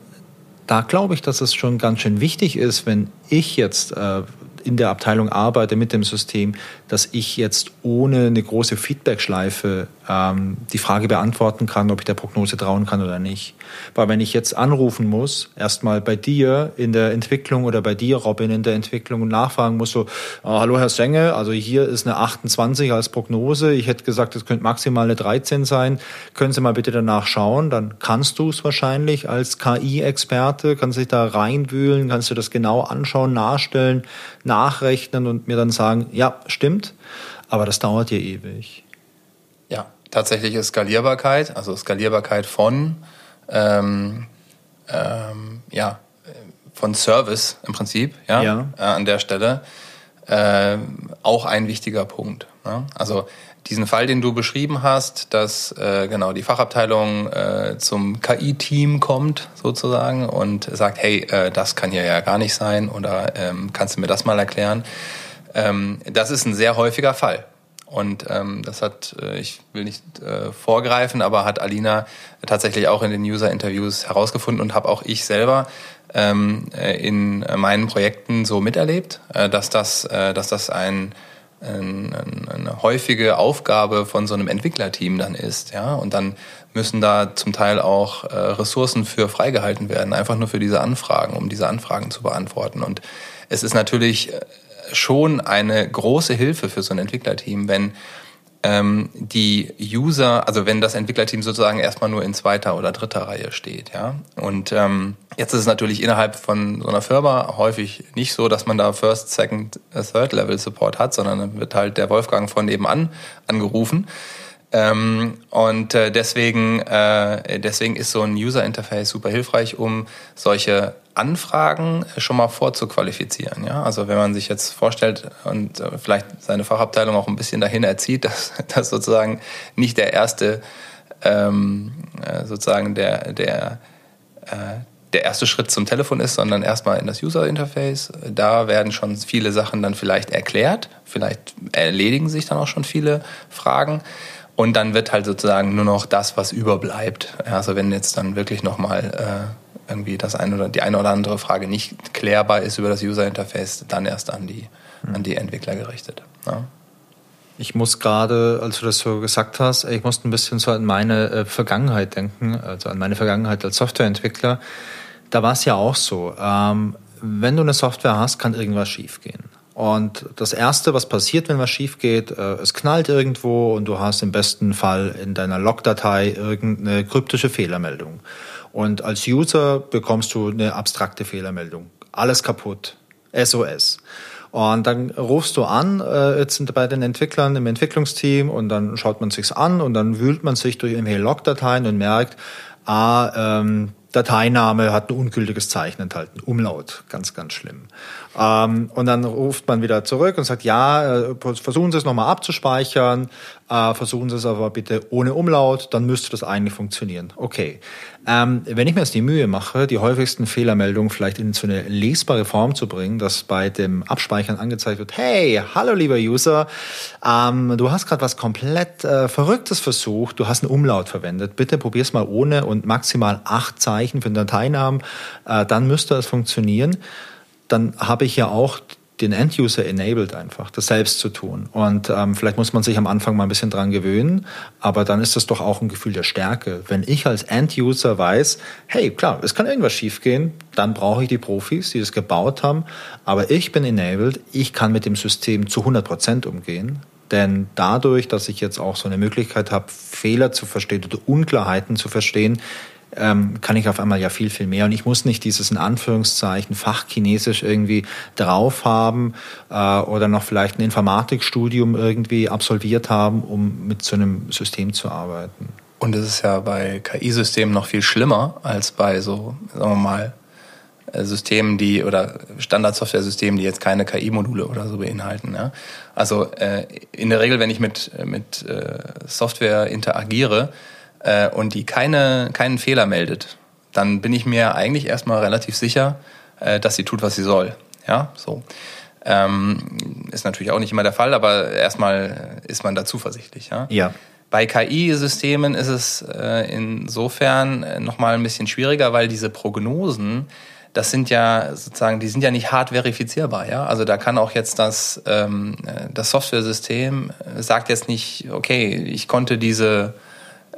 da glaube ich, dass es schon ganz schön wichtig ist, wenn ich jetzt äh, in der Abteilung arbeite mit dem System, dass ich jetzt ohne eine große Feedbackschleife ähm, die Frage beantworten kann, ob ich der Prognose trauen kann oder nicht. Weil wenn ich jetzt anrufen muss, erstmal bei dir in der Entwicklung oder bei dir, Robin, in der Entwicklung und nachfragen muss, so, ah, hallo Herr Senge, also hier ist eine 28 als Prognose, ich hätte gesagt, es könnte maximal eine 13 sein, können Sie mal bitte danach schauen, dann kannst du es wahrscheinlich als KI-Experte, kannst dich da reinwühlen, kannst du das genau anschauen, nachstellen, nachrechnen und mir dann sagen, ja, stimmt, aber das dauert ja ewig. Ja, tatsächliche Skalierbarkeit, also Skalierbarkeit von, ähm, ähm, ja, von Service im Prinzip, ja, ja. Äh, an der Stelle, äh, auch ein wichtiger Punkt. Ne? Also diesen Fall, den du beschrieben hast, dass äh, genau die Fachabteilung äh, zum KI-Team kommt sozusagen und sagt, hey, äh, das kann hier ja gar nicht sein oder ähm, kannst du mir das mal erklären? Ähm, das ist ein sehr häufiger Fall. Und ähm, das hat, äh, ich will nicht äh, vorgreifen, aber hat Alina tatsächlich auch in den User-Interviews herausgefunden und habe auch ich selber ähm, äh, in meinen Projekten so miterlebt, äh, dass das, äh, dass das ein, ein, eine häufige Aufgabe von so einem Entwicklerteam dann ist, ja. Und dann müssen da zum Teil auch äh, Ressourcen für freigehalten werden, einfach nur für diese Anfragen, um diese Anfragen zu beantworten. Und es ist natürlich schon eine große Hilfe für so ein Entwicklerteam, wenn ähm, die User, also wenn das Entwicklerteam sozusagen erstmal nur in zweiter oder dritter Reihe steht, ja. Und ähm, jetzt ist es natürlich innerhalb von so einer Firma häufig nicht so, dass man da First, Second, Third Level Support hat, sondern dann wird halt der Wolfgang von nebenan angerufen. Ähm, und äh, deswegen, äh, deswegen ist so ein User Interface super hilfreich, um solche Anfragen schon mal vorzuqualifizieren. Ja? Also wenn man sich jetzt vorstellt und äh, vielleicht seine Fachabteilung auch ein bisschen dahin erzieht, dass, dass sozusagen nicht der erste ähm, äh, sozusagen der, der, äh, der erste Schritt zum Telefon ist, sondern erstmal in das User-Interface. Da werden schon viele Sachen dann vielleicht erklärt, vielleicht erledigen sich dann auch schon viele Fragen. Und dann wird halt sozusagen nur noch das, was überbleibt. Also wenn jetzt dann wirklich nochmal äh, irgendwie das eine oder die eine oder andere Frage nicht klärbar ist über das User-Interface, dann erst an die, an die Entwickler gerichtet. Ja. Ich muss gerade, als du das so gesagt hast, ich musste ein bisschen so an meine äh, Vergangenheit denken, also an meine Vergangenheit als Softwareentwickler. Da war es ja auch so. Ähm, wenn du eine Software hast, kann irgendwas schiefgehen. Und das Erste, was passiert, wenn was schief geht, äh, es knallt irgendwo und du hast im besten Fall in deiner Logdatei irgendeine kryptische Fehlermeldung. Und als User bekommst du eine abstrakte Fehlermeldung. Alles kaputt. SOS. Und dann rufst du an, äh, jetzt sind bei den Entwicklern im Entwicklungsteam und dann schaut man sich's an und dann wühlt man sich durch irgendwelche Logdateien und merkt, ah, ähm, Dateiname hat ein ungültiges Zeichen enthalten, Umlaut, ganz, ganz schlimm. Ähm, und dann ruft man wieder zurück und sagt, ja, äh, versuchen Sie es nochmal abzuspeichern, äh, versuchen Sie es aber bitte ohne Umlaut, dann müsste das eigentlich funktionieren. Okay. Ähm, wenn ich mir jetzt die Mühe mache, die häufigsten Fehlermeldungen vielleicht in so eine lesbare Form zu bringen, dass bei dem Abspeichern angezeigt wird, hey, hallo lieber User, ähm, du hast gerade was komplett äh, Verrücktes versucht, du hast einen Umlaut verwendet, bitte probier's mal ohne und maximal acht Zeichen für den Dateinamen, äh, dann müsste es funktionieren dann habe ich ja auch den End-User enabled einfach, das selbst zu tun. Und ähm, vielleicht muss man sich am Anfang mal ein bisschen dran gewöhnen, aber dann ist das doch auch ein Gefühl der Stärke. Wenn ich als End-User weiß, hey, klar, es kann irgendwas schiefgehen, dann brauche ich die Profis, die das gebaut haben, aber ich bin enabled, ich kann mit dem System zu 100 Prozent umgehen. Denn dadurch, dass ich jetzt auch so eine Möglichkeit habe, Fehler zu verstehen oder Unklarheiten zu verstehen, ähm, kann ich auf einmal ja viel, viel mehr. Und ich muss nicht dieses in Anführungszeichen Fachchinesisch irgendwie drauf haben äh, oder noch vielleicht ein Informatikstudium irgendwie absolviert haben, um mit so einem System zu arbeiten. Und es ist ja bei KI-Systemen noch viel schlimmer als bei so, sagen wir mal, äh, Systemen, die oder Standard-Software-Systemen, die jetzt keine KI-Module oder so beinhalten. Ja? Also äh, in der Regel, wenn ich mit, mit äh, Software interagiere, äh, und die keine, keinen Fehler meldet, dann bin ich mir eigentlich erstmal relativ sicher, äh, dass sie tut, was sie soll. Ja, so. Ähm, ist natürlich auch nicht immer der Fall, aber erstmal ist man da zuversichtlich. Ja. ja. Bei KI-Systemen ist es äh, insofern äh, nochmal ein bisschen schwieriger, weil diese Prognosen, das sind ja sozusagen, die sind ja nicht hart verifizierbar, ja. Also da kann auch jetzt das, ähm, äh, das Software-System äh, sagt jetzt nicht, okay, ich konnte diese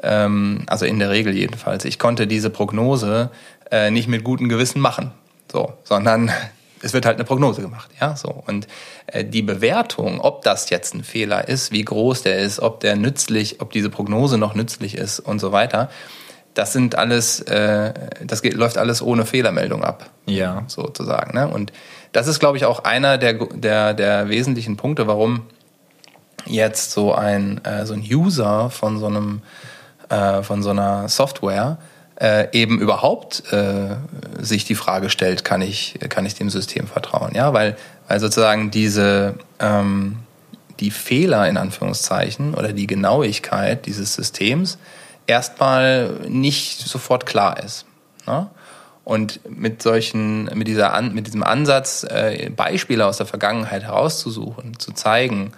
ähm, also in der Regel jedenfalls, ich konnte diese Prognose äh, nicht mit gutem Gewissen machen, so, sondern es wird halt eine Prognose gemacht, ja, so. Und äh, die Bewertung, ob das jetzt ein Fehler ist, wie groß der ist, ob der nützlich, ob diese Prognose noch nützlich ist und so weiter, das sind alles, äh, das geht, läuft alles ohne Fehlermeldung ab, ja, sozusagen. Ne? Und das ist, glaube ich, auch einer der, der, der wesentlichen Punkte, warum jetzt so ein, äh, so ein User von so einem äh, von so einer Software äh, eben überhaupt äh, sich die Frage stellt, kann ich, kann ich dem System vertrauen? Ja, weil, weil sozusagen diese, ähm, die Fehler in Anführungszeichen oder die Genauigkeit dieses Systems erstmal nicht sofort klar ist. Ne? Und mit solchen, mit dieser, mit diesem Ansatz, äh, Beispiele aus der Vergangenheit herauszusuchen, zu zeigen,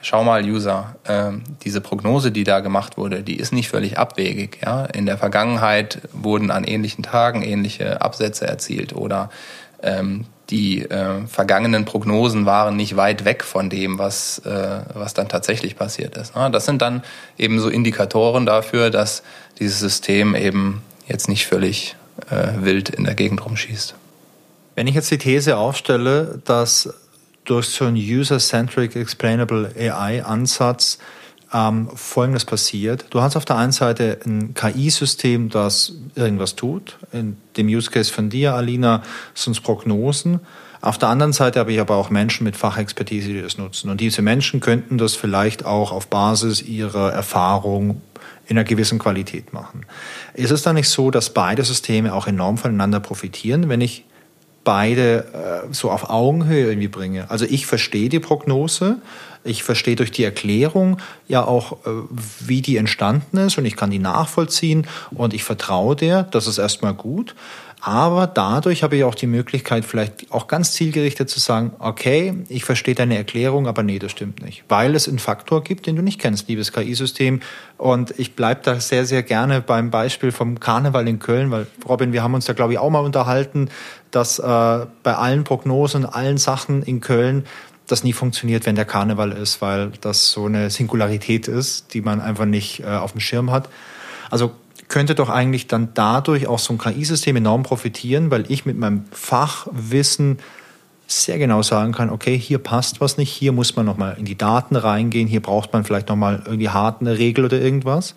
schau mal, User, äh, diese Prognose, die da gemacht wurde, die ist nicht völlig abwegig. Ja? In der Vergangenheit wurden an ähnlichen Tagen ähnliche Absätze erzielt oder ähm, die äh, vergangenen Prognosen waren nicht weit weg von dem, was, äh, was dann tatsächlich passiert ist. Ne? Das sind dann eben so Indikatoren dafür, dass dieses System eben jetzt nicht völlig äh, wild in der Gegend rumschießt. Wenn ich jetzt die These aufstelle, dass durch so einen User-Centric Explainable AI-Ansatz ähm, Folgendes passiert. Du hast auf der einen Seite ein KI-System, das irgendwas tut. In dem Use Case von dir, Alina, sind es Prognosen. Auf der anderen Seite habe ich aber auch Menschen mit Fachexpertise, die das nutzen. Und diese Menschen könnten das vielleicht auch auf Basis ihrer Erfahrung in einer gewissen Qualität machen. Ist es dann nicht so, dass beide Systeme auch enorm voneinander profitieren, wenn ich beide äh, so auf Augenhöhe irgendwie bringe. Also ich verstehe die Prognose, Ich verstehe durch die Erklärung ja auch, äh, wie die entstanden ist und ich kann die nachvollziehen und ich vertraue der. Das ist erstmal gut. Aber dadurch habe ich auch die Möglichkeit, vielleicht auch ganz zielgerichtet zu sagen, okay, ich verstehe deine Erklärung, aber nee, das stimmt nicht. Weil es einen Faktor gibt, den du nicht kennst, liebes KI-System. Und ich bleibe da sehr, sehr gerne beim Beispiel vom Karneval in Köln, weil Robin, wir haben uns da, glaube ich, auch mal unterhalten, dass äh, bei allen Prognosen, allen Sachen in Köln das nie funktioniert, wenn der Karneval ist, weil das so eine Singularität ist, die man einfach nicht äh, auf dem Schirm hat. Also könnte doch eigentlich dann dadurch auch so ein KI-System enorm profitieren, weil ich mit meinem Fachwissen sehr genau sagen kann, okay, hier passt was nicht, hier muss man nochmal in die Daten reingehen, hier braucht man vielleicht nochmal irgendwie hart eine Regel oder irgendwas,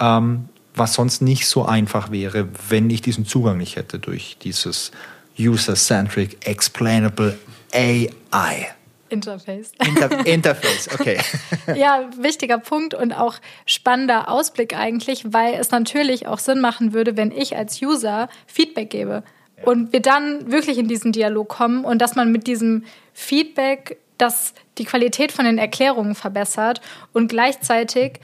ähm, was sonst nicht so einfach wäre, wenn ich diesen Zugang nicht hätte durch dieses User-Centric Explainable AI. Interface. Inter Interface, okay. ja, wichtiger Punkt und auch spannender Ausblick eigentlich, weil es natürlich auch Sinn machen würde, wenn ich als User Feedback gebe und wir dann wirklich in diesen Dialog kommen und dass man mit diesem Feedback dass die Qualität von den Erklärungen verbessert und gleichzeitig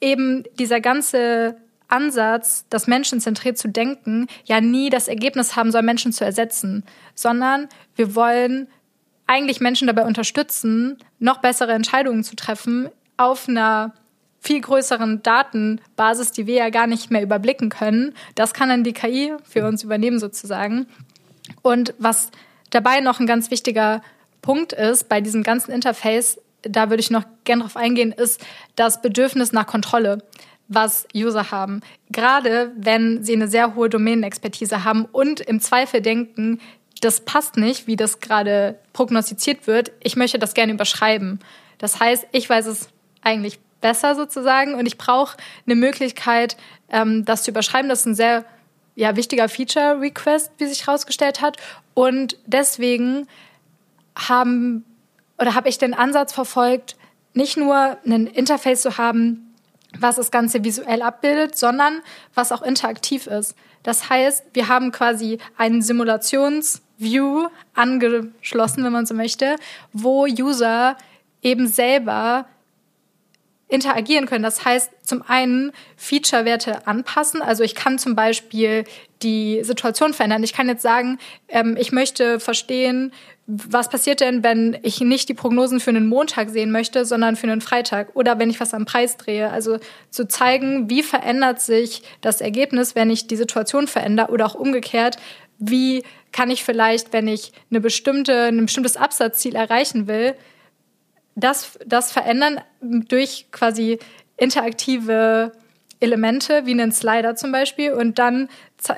eben dieser ganze Ansatz, das menschenzentriert zu denken, ja nie das Ergebnis haben soll, Menschen zu ersetzen, sondern wir wollen eigentlich Menschen dabei unterstützen, noch bessere Entscheidungen zu treffen auf einer viel größeren Datenbasis, die wir ja gar nicht mehr überblicken können. Das kann dann die KI für uns übernehmen sozusagen. Und was dabei noch ein ganz wichtiger Punkt ist bei diesem ganzen Interface, da würde ich noch gerne drauf eingehen, ist das Bedürfnis nach Kontrolle, was User haben. Gerade wenn sie eine sehr hohe Domänenexpertise haben und im Zweifel denken, das passt nicht, wie das gerade prognostiziert wird. Ich möchte das gerne überschreiben. Das heißt, ich weiß es eigentlich besser sozusagen und ich brauche eine Möglichkeit, ähm, das zu überschreiben. Das ist ein sehr ja, wichtiger Feature-Request, wie sich herausgestellt hat. Und deswegen haben oder habe ich den Ansatz verfolgt, nicht nur ein Interface zu haben, was das Ganze visuell abbildet, sondern was auch interaktiv ist. Das heißt, wir haben quasi einen Simulations- View angeschlossen, wenn man so möchte, wo User eben selber interagieren können. Das heißt, zum einen Feature-Werte anpassen. Also ich kann zum Beispiel die Situation verändern. Ich kann jetzt sagen, ähm, ich möchte verstehen, was passiert denn, wenn ich nicht die Prognosen für einen Montag sehen möchte, sondern für einen Freitag oder wenn ich was am Preis drehe. Also zu zeigen, wie verändert sich das Ergebnis, wenn ich die Situation verändere oder auch umgekehrt, wie kann ich vielleicht, wenn ich eine bestimmte, ein bestimmtes Absatzziel erreichen will, das, das verändern durch quasi interaktive Elemente, wie einen Slider zum Beispiel. Und dann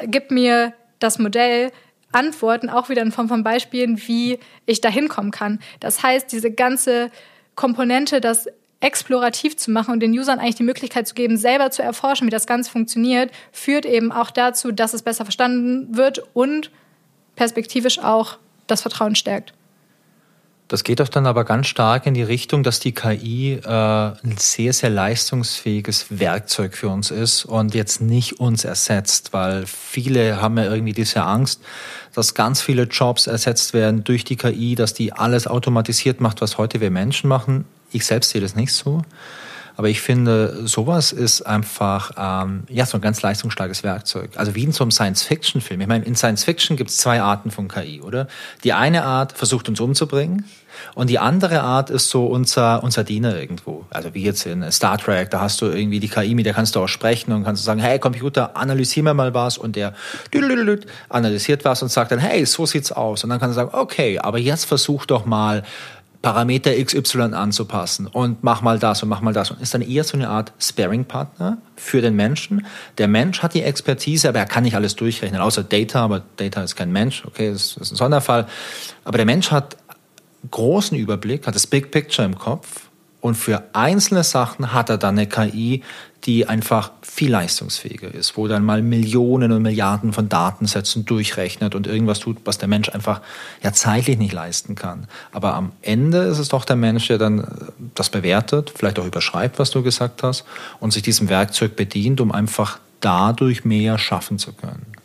gibt mir das Modell Antworten, auch wieder in Form von Beispielen, wie ich da hinkommen kann. Das heißt, diese ganze Komponente, das explorativ zu machen und den Usern eigentlich die Möglichkeit zu geben, selber zu erforschen, wie das Ganze funktioniert, führt eben auch dazu, dass es besser verstanden wird und perspektivisch auch das Vertrauen stärkt. Das geht doch dann aber ganz stark in die Richtung, dass die KI äh, ein sehr, sehr leistungsfähiges Werkzeug für uns ist und jetzt nicht uns ersetzt, weil viele haben ja irgendwie diese Angst, dass ganz viele Jobs ersetzt werden durch die KI, dass die alles automatisiert macht, was heute wir Menschen machen. Ich selbst sehe das nicht so. Aber ich finde, sowas ist einfach ähm, ja so ein ganz leistungsstarkes Werkzeug. Also wie in so einem Science-Fiction-Film. Ich meine, in Science-Fiction gibt es zwei Arten von KI, oder? Die eine Art versucht uns umzubringen und die andere Art ist so unser, unser Diener irgendwo. Also wie jetzt in Star Trek, da hast du irgendwie die KI, mit der kannst du auch sprechen und kannst sagen, hey Computer, analysier mir mal was und der analysiert was und sagt dann, hey, so sieht's aus. Und dann kannst du sagen, okay, aber jetzt versuch doch mal Parameter XY anzupassen. Und mach mal das und mach mal das. Und ist dann eher so eine Art Sparing-Partner für den Menschen. Der Mensch hat die Expertise, aber er kann nicht alles durchrechnen, außer Data, aber Data ist kein Mensch, okay, das ist ein Sonderfall. Aber der Mensch hat großen Überblick, hat das Big Picture im Kopf und für einzelne Sachen hat er dann eine KI, die einfach viel leistungsfähiger ist, wo dann mal Millionen und Milliarden von Datensätzen durchrechnet und irgendwas tut, was der Mensch einfach ja zeitlich nicht leisten kann. Aber am Ende ist es doch der Mensch, der dann äh, das bewertet, vielleicht auch überschreibt, was du gesagt hast, und sich diesem Werkzeug bedient, um einfach dadurch mehr schaffen zu können.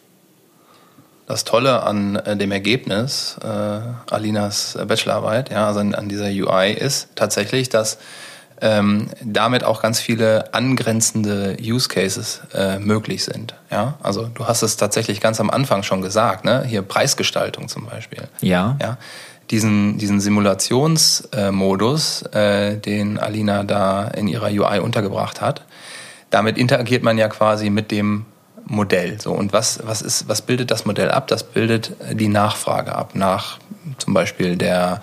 Das Tolle an äh, dem Ergebnis äh, Alinas Bachelorarbeit, ja, also an, an dieser UI ist tatsächlich, dass ähm, damit auch ganz viele angrenzende Use Cases äh, möglich sind. Ja, also du hast es tatsächlich ganz am Anfang schon gesagt, ne? Hier Preisgestaltung zum Beispiel. Ja. Ja. Diesen, diesen Simulationsmodus, äh, den Alina da in ihrer UI untergebracht hat, damit interagiert man ja quasi mit dem Modell. So, und was, was, ist, was bildet das Modell ab? Das bildet die Nachfrage ab nach zum Beispiel der,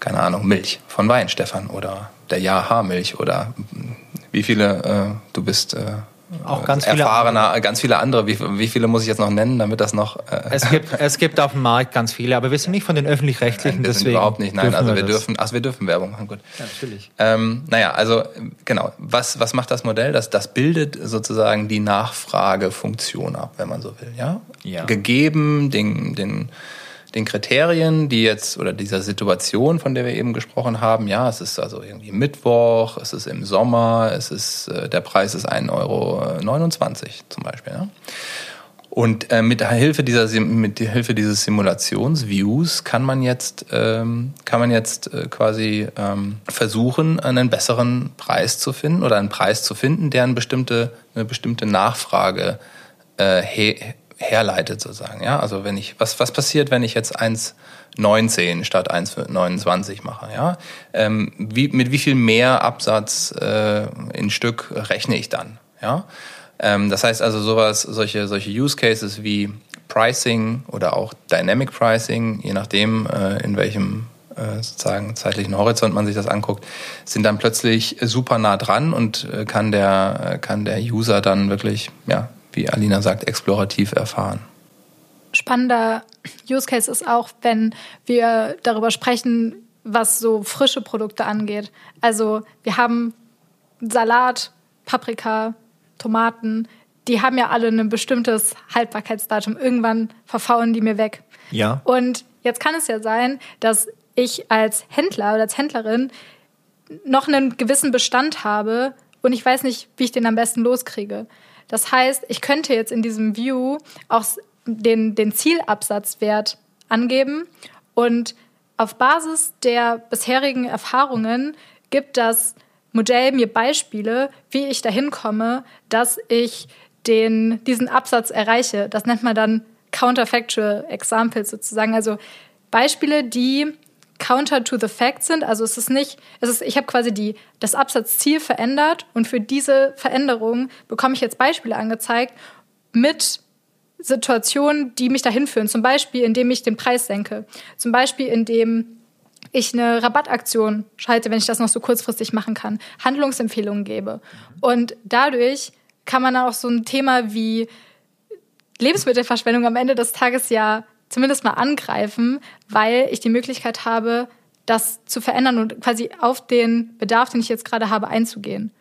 keine Ahnung, Milch von Weinstefan oder der Ja-Haarmilch oder wie viele äh, du bist. Äh, auch ganz viele erfahrener, andere. ganz viele andere. Wie, wie, viele muss ich jetzt noch nennen, damit das noch? Äh es gibt es gibt auf dem Markt ganz viele, aber wir sind nicht von den öffentlich-rechtlichen. Nein, deswegen überhaupt nicht. Nein, also wir, wir dürfen, ach, wir dürfen Werbung machen. Gut. Ja, natürlich. Ähm, naja, also genau. Was was macht das Modell? Das das bildet sozusagen die Nachfragefunktion ab, wenn man so will. Ja. ja. Gegeben den den den Kriterien, die jetzt oder dieser Situation, von der wir eben gesprochen haben, ja, es ist also irgendwie Mittwoch, es ist im Sommer, es ist äh, der Preis ist 1,29 Euro zum Beispiel. Ja? Und äh, mit Hilfe dieser mit Hilfe dieses Simulationsviews kann man jetzt ähm, kann man jetzt äh, quasi ähm, versuchen, einen besseren Preis zu finden oder einen Preis zu finden, der eine bestimmte eine bestimmte Nachfrage äh, herleitet sozusagen. Ja, also wenn ich, was, was passiert, wenn ich jetzt 1,19 statt 1,29 mache? Ja, ähm, wie, mit wie viel mehr Absatz äh, in Stück rechne ich dann? Ja, ähm, das heißt also sowas, solche, solche Use Cases wie Pricing oder auch Dynamic Pricing, je nachdem, äh, in welchem äh, sozusagen zeitlichen Horizont man sich das anguckt, sind dann plötzlich super nah dran und äh, kann der, kann der User dann wirklich, ja, wie Alina sagt, explorativ erfahren. Spannender Use Case ist auch, wenn wir darüber sprechen, was so frische Produkte angeht. Also wir haben Salat, Paprika, Tomaten, die haben ja alle ein bestimmtes Haltbarkeitsdatum. Irgendwann verfaulen die mir weg. Ja. Und jetzt kann es ja sein, dass ich als Händler oder als Händlerin noch einen gewissen Bestand habe und ich weiß nicht, wie ich den am besten loskriege. Das heißt, ich könnte jetzt in diesem View auch den, den Zielabsatzwert angeben und auf Basis der bisherigen Erfahrungen gibt das Modell mir Beispiele, wie ich dahin komme, dass ich den, diesen Absatz erreiche. Das nennt man dann Counterfactual Examples sozusagen. Also Beispiele, die counter to the fact sind. Also es ist nicht, es ist, ich habe quasi die, das Absatzziel verändert und für diese Veränderung bekomme ich jetzt Beispiele angezeigt mit Situationen, die mich dahin führen. Zum Beispiel, indem ich den Preis senke. Zum Beispiel, indem ich eine Rabattaktion schalte, wenn ich das noch so kurzfristig machen kann, Handlungsempfehlungen gebe. Und dadurch kann man dann auch so ein Thema wie Lebensmittelverschwendung am Ende des Tages ja zumindest mal angreifen, weil ich die Möglichkeit habe, das zu verändern und quasi auf den Bedarf, den ich jetzt gerade habe, einzugehen.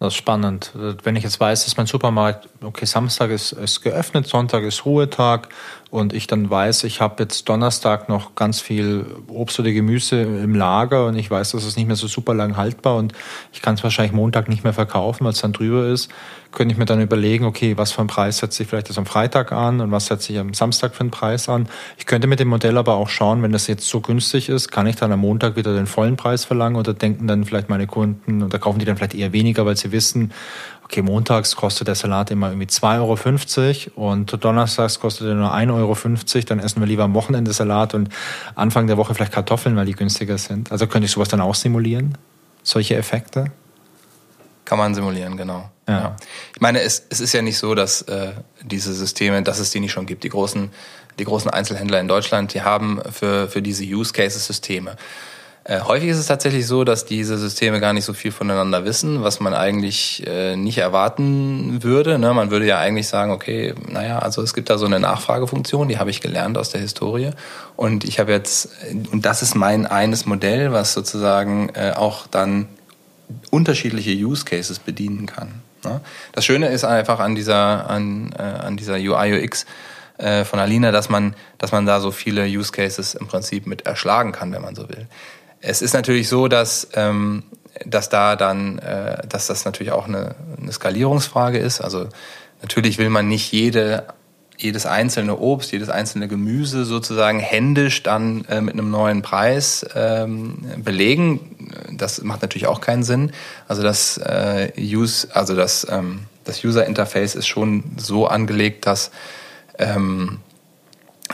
Das ist spannend. Wenn ich jetzt weiß, dass mein Supermarkt, okay, Samstag ist, ist geöffnet, Sonntag ist Ruhetag und ich dann weiß, ich habe jetzt Donnerstag noch ganz viel Obst oder Gemüse im Lager und ich weiß, das ist nicht mehr so super lang haltbar und ich kann es wahrscheinlich Montag nicht mehr verkaufen, weil es dann drüber ist, könnte ich mir dann überlegen, okay, was für einen Preis setze ich vielleicht das am Freitag an und was setze ich am Samstag für einen Preis an. Ich könnte mit dem Modell aber auch schauen, wenn das jetzt so günstig ist, kann ich dann am Montag wieder den vollen Preis verlangen oder denken dann vielleicht meine Kunden oder kaufen die dann vielleicht eher weniger, weil sie wissen, okay, montags kostet der Salat immer irgendwie 2,50 Euro und donnerstags kostet er nur 1,50 Euro, dann essen wir lieber am Wochenende Salat und Anfang der Woche vielleicht Kartoffeln, weil die günstiger sind. Also könnte ich sowas dann auch simulieren? Solche Effekte? Kann man simulieren, genau. Ja. ja. Ich meine, es, es ist ja nicht so, dass äh, diese Systeme, dass es die nicht schon gibt. Die großen, die großen Einzelhändler in Deutschland, die haben für, für diese Use Cases Systeme. Äh, häufig ist es tatsächlich so, dass diese Systeme gar nicht so viel voneinander wissen, was man eigentlich äh, nicht erwarten würde. Ne? Man würde ja eigentlich sagen, okay, naja, also es gibt da so eine Nachfragefunktion, die habe ich gelernt aus der Historie. Und ich habe jetzt, und das ist mein eines Modell, was sozusagen äh, auch dann unterschiedliche Use Cases bedienen kann. Ne? Das Schöne ist einfach an dieser, an, äh, an dieser UI UX äh, von Alina, dass man, dass man da so viele Use Cases im Prinzip mit erschlagen kann, wenn man so will. Es ist natürlich so, dass, ähm, dass da dann, äh, dass das natürlich auch eine, eine Skalierungsfrage ist. Also natürlich will man nicht jede jedes einzelne Obst, jedes einzelne Gemüse sozusagen händisch dann äh, mit einem neuen Preis ähm, belegen. Das macht natürlich auch keinen Sinn. Also das äh, Use, also das, ähm, das User Interface ist schon so angelegt, dass ähm,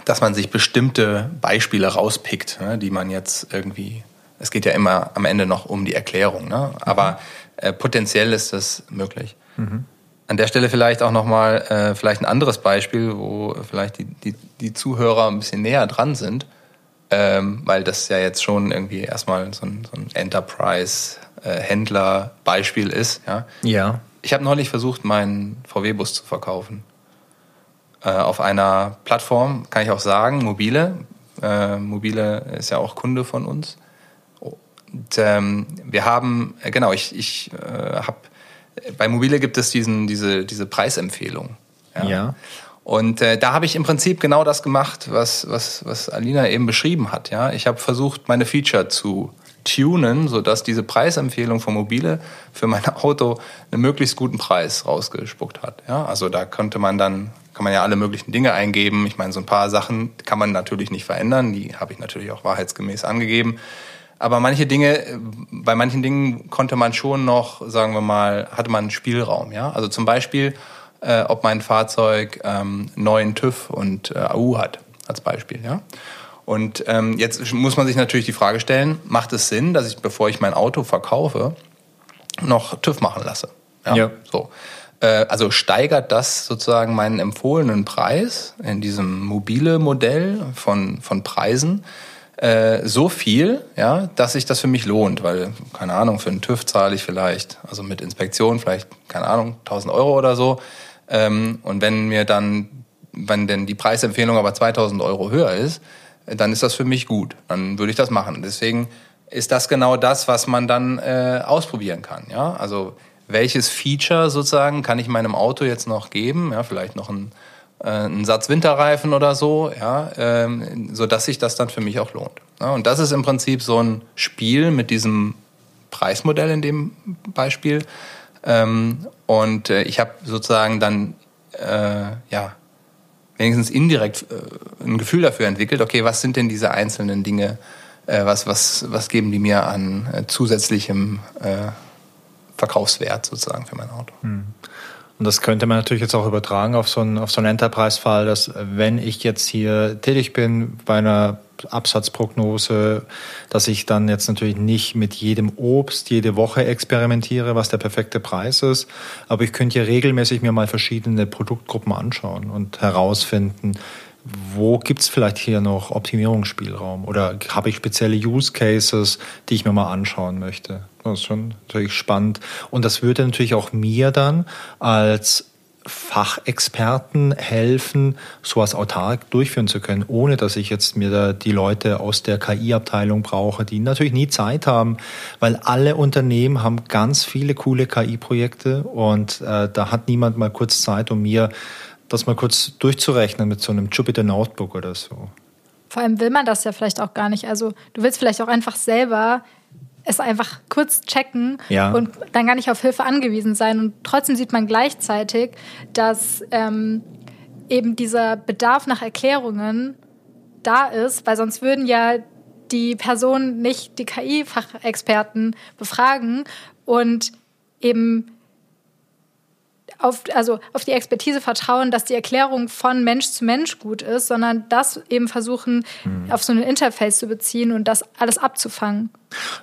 dass man sich bestimmte Beispiele rauspickt, ne, die man jetzt irgendwie. Es geht ja immer am Ende noch um die Erklärung, ne? aber äh, potenziell ist das möglich. Mhm. An der Stelle vielleicht auch nochmal äh, vielleicht ein anderes Beispiel, wo vielleicht die, die, die Zuhörer ein bisschen näher dran sind, ähm, weil das ja jetzt schon irgendwie erstmal so ein, so ein Enterprise-Händler-Beispiel ist. Ja. ja. Ich habe neulich versucht, meinen VW-Bus zu verkaufen. Äh, auf einer Plattform, kann ich auch sagen, mobile. Äh, mobile ist ja auch Kunde von uns. Und ähm, wir haben, äh, genau, ich, ich äh, habe bei Mobile gibt es diesen, diese, diese Preisempfehlung. Ja. ja. Und äh, da habe ich im Prinzip genau das gemacht, was, was, was Alina eben beschrieben hat. Ja? Ich habe versucht, meine Feature zu tunen, sodass diese Preisempfehlung von Mobile für mein Auto einen möglichst guten Preis rausgespuckt hat. Ja? Also da könnte man dann, kann man ja alle möglichen Dinge eingeben. Ich meine, so ein paar Sachen kann man natürlich nicht verändern, die habe ich natürlich auch wahrheitsgemäß angegeben. Aber manche Dinge, bei manchen Dingen konnte man schon noch, sagen wir mal, hatte man Spielraum. Ja? Also zum Beispiel, äh, ob mein Fahrzeug ähm, neuen TÜV und äh, AU hat, als Beispiel. Ja? Und ähm, jetzt muss man sich natürlich die Frage stellen, macht es Sinn, dass ich, bevor ich mein Auto verkaufe, noch TÜV machen lasse? Ja. ja. So. Äh, also steigert das sozusagen meinen empfohlenen Preis in diesem mobile Modell von, von Preisen äh, so viel, ja, dass sich das für mich lohnt, weil, keine Ahnung, für einen TÜV zahle ich vielleicht, also mit Inspektion vielleicht, keine Ahnung, 1000 Euro oder so. Ähm, und wenn mir dann, wenn denn die Preisempfehlung aber 2000 Euro höher ist, dann ist das für mich gut. Dann würde ich das machen. Deswegen ist das genau das, was man dann äh, ausprobieren kann. Ja, also welches Feature sozusagen kann ich meinem Auto jetzt noch geben? Ja, vielleicht noch ein äh, einen Satz Winterreifen oder so, ja, ähm, so dass sich das dann für mich auch lohnt. Ja, und das ist im Prinzip so ein Spiel mit diesem Preismodell in dem Beispiel. Ähm, und äh, ich habe sozusagen dann äh, ja wenigstens indirekt äh, ein Gefühl dafür entwickelt. Okay, was sind denn diese einzelnen Dinge? Äh, was was was geben die mir an äh, zusätzlichem Verkaufswert sozusagen für mein Auto? Hm. Und das könnte man natürlich jetzt auch übertragen auf so einen, so einen Enterprise-Fall, dass wenn ich jetzt hier tätig bin bei einer Absatzprognose, dass ich dann jetzt natürlich nicht mit jedem Obst jede Woche experimentiere, was der perfekte Preis ist. Aber ich könnte ja regelmäßig mir mal verschiedene Produktgruppen anschauen und herausfinden, wo gibt es vielleicht hier noch Optimierungsspielraum? Oder habe ich spezielle Use Cases, die ich mir mal anschauen möchte? Das ist schon natürlich spannend. Und das würde natürlich auch mir dann als Fachexperten helfen, sowas autark durchführen zu können, ohne dass ich jetzt mir da die Leute aus der KI-Abteilung brauche, die natürlich nie Zeit haben, weil alle Unternehmen haben ganz viele coole KI-Projekte und äh, da hat niemand mal kurz Zeit, um mir das mal kurz durchzurechnen mit so einem Jupyter Notebook oder so. Vor allem will man das ja vielleicht auch gar nicht. Also du willst vielleicht auch einfach selber es einfach kurz checken ja. und dann gar nicht auf Hilfe angewiesen sein. Und trotzdem sieht man gleichzeitig, dass ähm, eben dieser Bedarf nach Erklärungen da ist, weil sonst würden ja die Personen nicht die KI-Fachexperten befragen und eben auf, also auf die Expertise vertrauen, dass die Erklärung von Mensch zu Mensch gut ist, sondern das eben versuchen, mhm. auf so ein Interface zu beziehen und das alles abzufangen.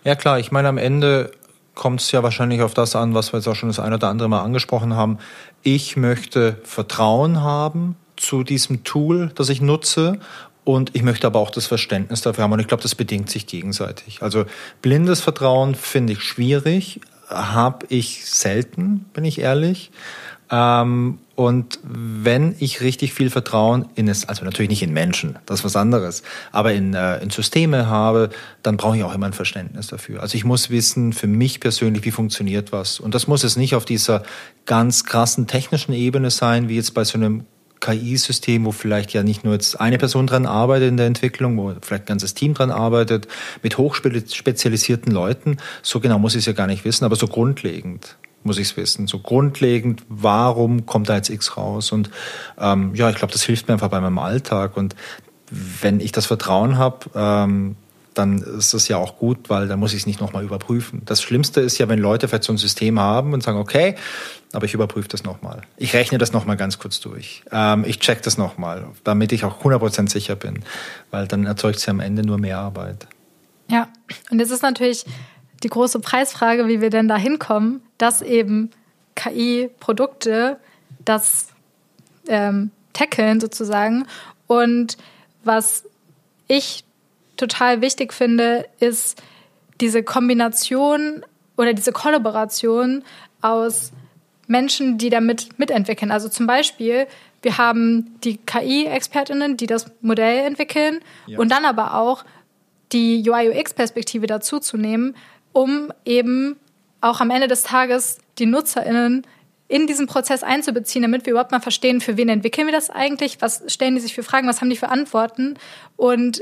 Ja klar, ich meine, am Ende kommt es ja wahrscheinlich auf das an, was wir jetzt auch schon das ein oder andere Mal angesprochen haben. Ich möchte Vertrauen haben zu diesem Tool, das ich nutze und ich möchte aber auch das Verständnis dafür haben. Und ich glaube, das bedingt sich gegenseitig. Also blindes Vertrauen finde ich schwierig, habe ich selten, bin ich ehrlich. Ähm, und wenn ich richtig viel Vertrauen in es, also natürlich nicht in Menschen, das ist was anderes, aber in, äh, in Systeme habe, dann brauche ich auch immer ein Verständnis dafür. Also ich muss wissen, für mich persönlich, wie funktioniert was. Und das muss es nicht auf dieser ganz krassen technischen Ebene sein, wie jetzt bei so einem KI-System, wo vielleicht ja nicht nur jetzt eine Person dran arbeitet in der Entwicklung, wo vielleicht ein ganzes Team dran arbeitet, mit hochspezialisierten Leuten. So genau muss ich es ja gar nicht wissen, aber so grundlegend. muss ich es wissen. So grundlegend, warum kommt da jetzt X raus? Und ähm, ja, ich glaube, das hilft mir einfach bei meinem Alltag. Und wenn ich das Vertrauen habe, ähm, dann ist das ja auch gut, weil dann muss ich es nicht nochmal überprüfen. Das Schlimmste ist ja, wenn Leute vielleicht so ein System haben und sagen, okay, aber ich überprüfe das nochmal. Ich rechne das nochmal ganz kurz durch. Ähm, ich check das nochmal, damit ich auch 100% sicher bin, weil dann erzeugt es ja am Ende nur mehr Arbeit. Ja, und jetzt ist natürlich die große Preisfrage, wie wir denn da hinkommen, dass eben KI-Produkte das ähm, tackeln sozusagen. Und was ich total wichtig finde, ist diese Kombination oder diese Kollaboration aus Menschen, die damit mitentwickeln. Also zum Beispiel, wir haben die KI-ExpertInnen, die das Modell entwickeln ja. und dann aber auch die UI-UX-Perspektive dazu zu nehmen, um eben auch am Ende des Tages die NutzerInnen in diesen Prozess einzubeziehen, damit wir überhaupt mal verstehen, für wen entwickeln wir das eigentlich, was stellen die sich für Fragen, was haben die für Antworten und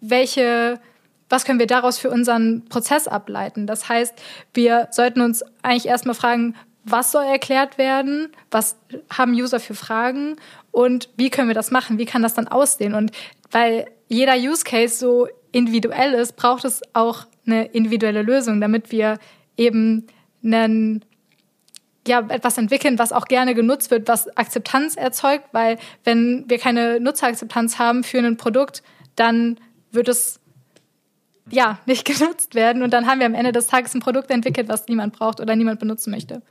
welche, was können wir daraus für unseren Prozess ableiten. Das heißt, wir sollten uns eigentlich erstmal fragen, was soll erklärt werden, was haben User für Fragen und wie können wir das machen, wie kann das dann aussehen. Und weil jeder Use Case so individuell ist, braucht es auch eine individuelle Lösung, damit wir eben einen ja, etwas entwickeln, was auch gerne genutzt wird, was Akzeptanz erzeugt, weil wenn wir keine Nutzerakzeptanz haben für ein Produkt, dann wird es ja nicht genutzt werden und dann haben wir am Ende des Tages ein Produkt entwickelt, was niemand braucht oder niemand benutzen möchte.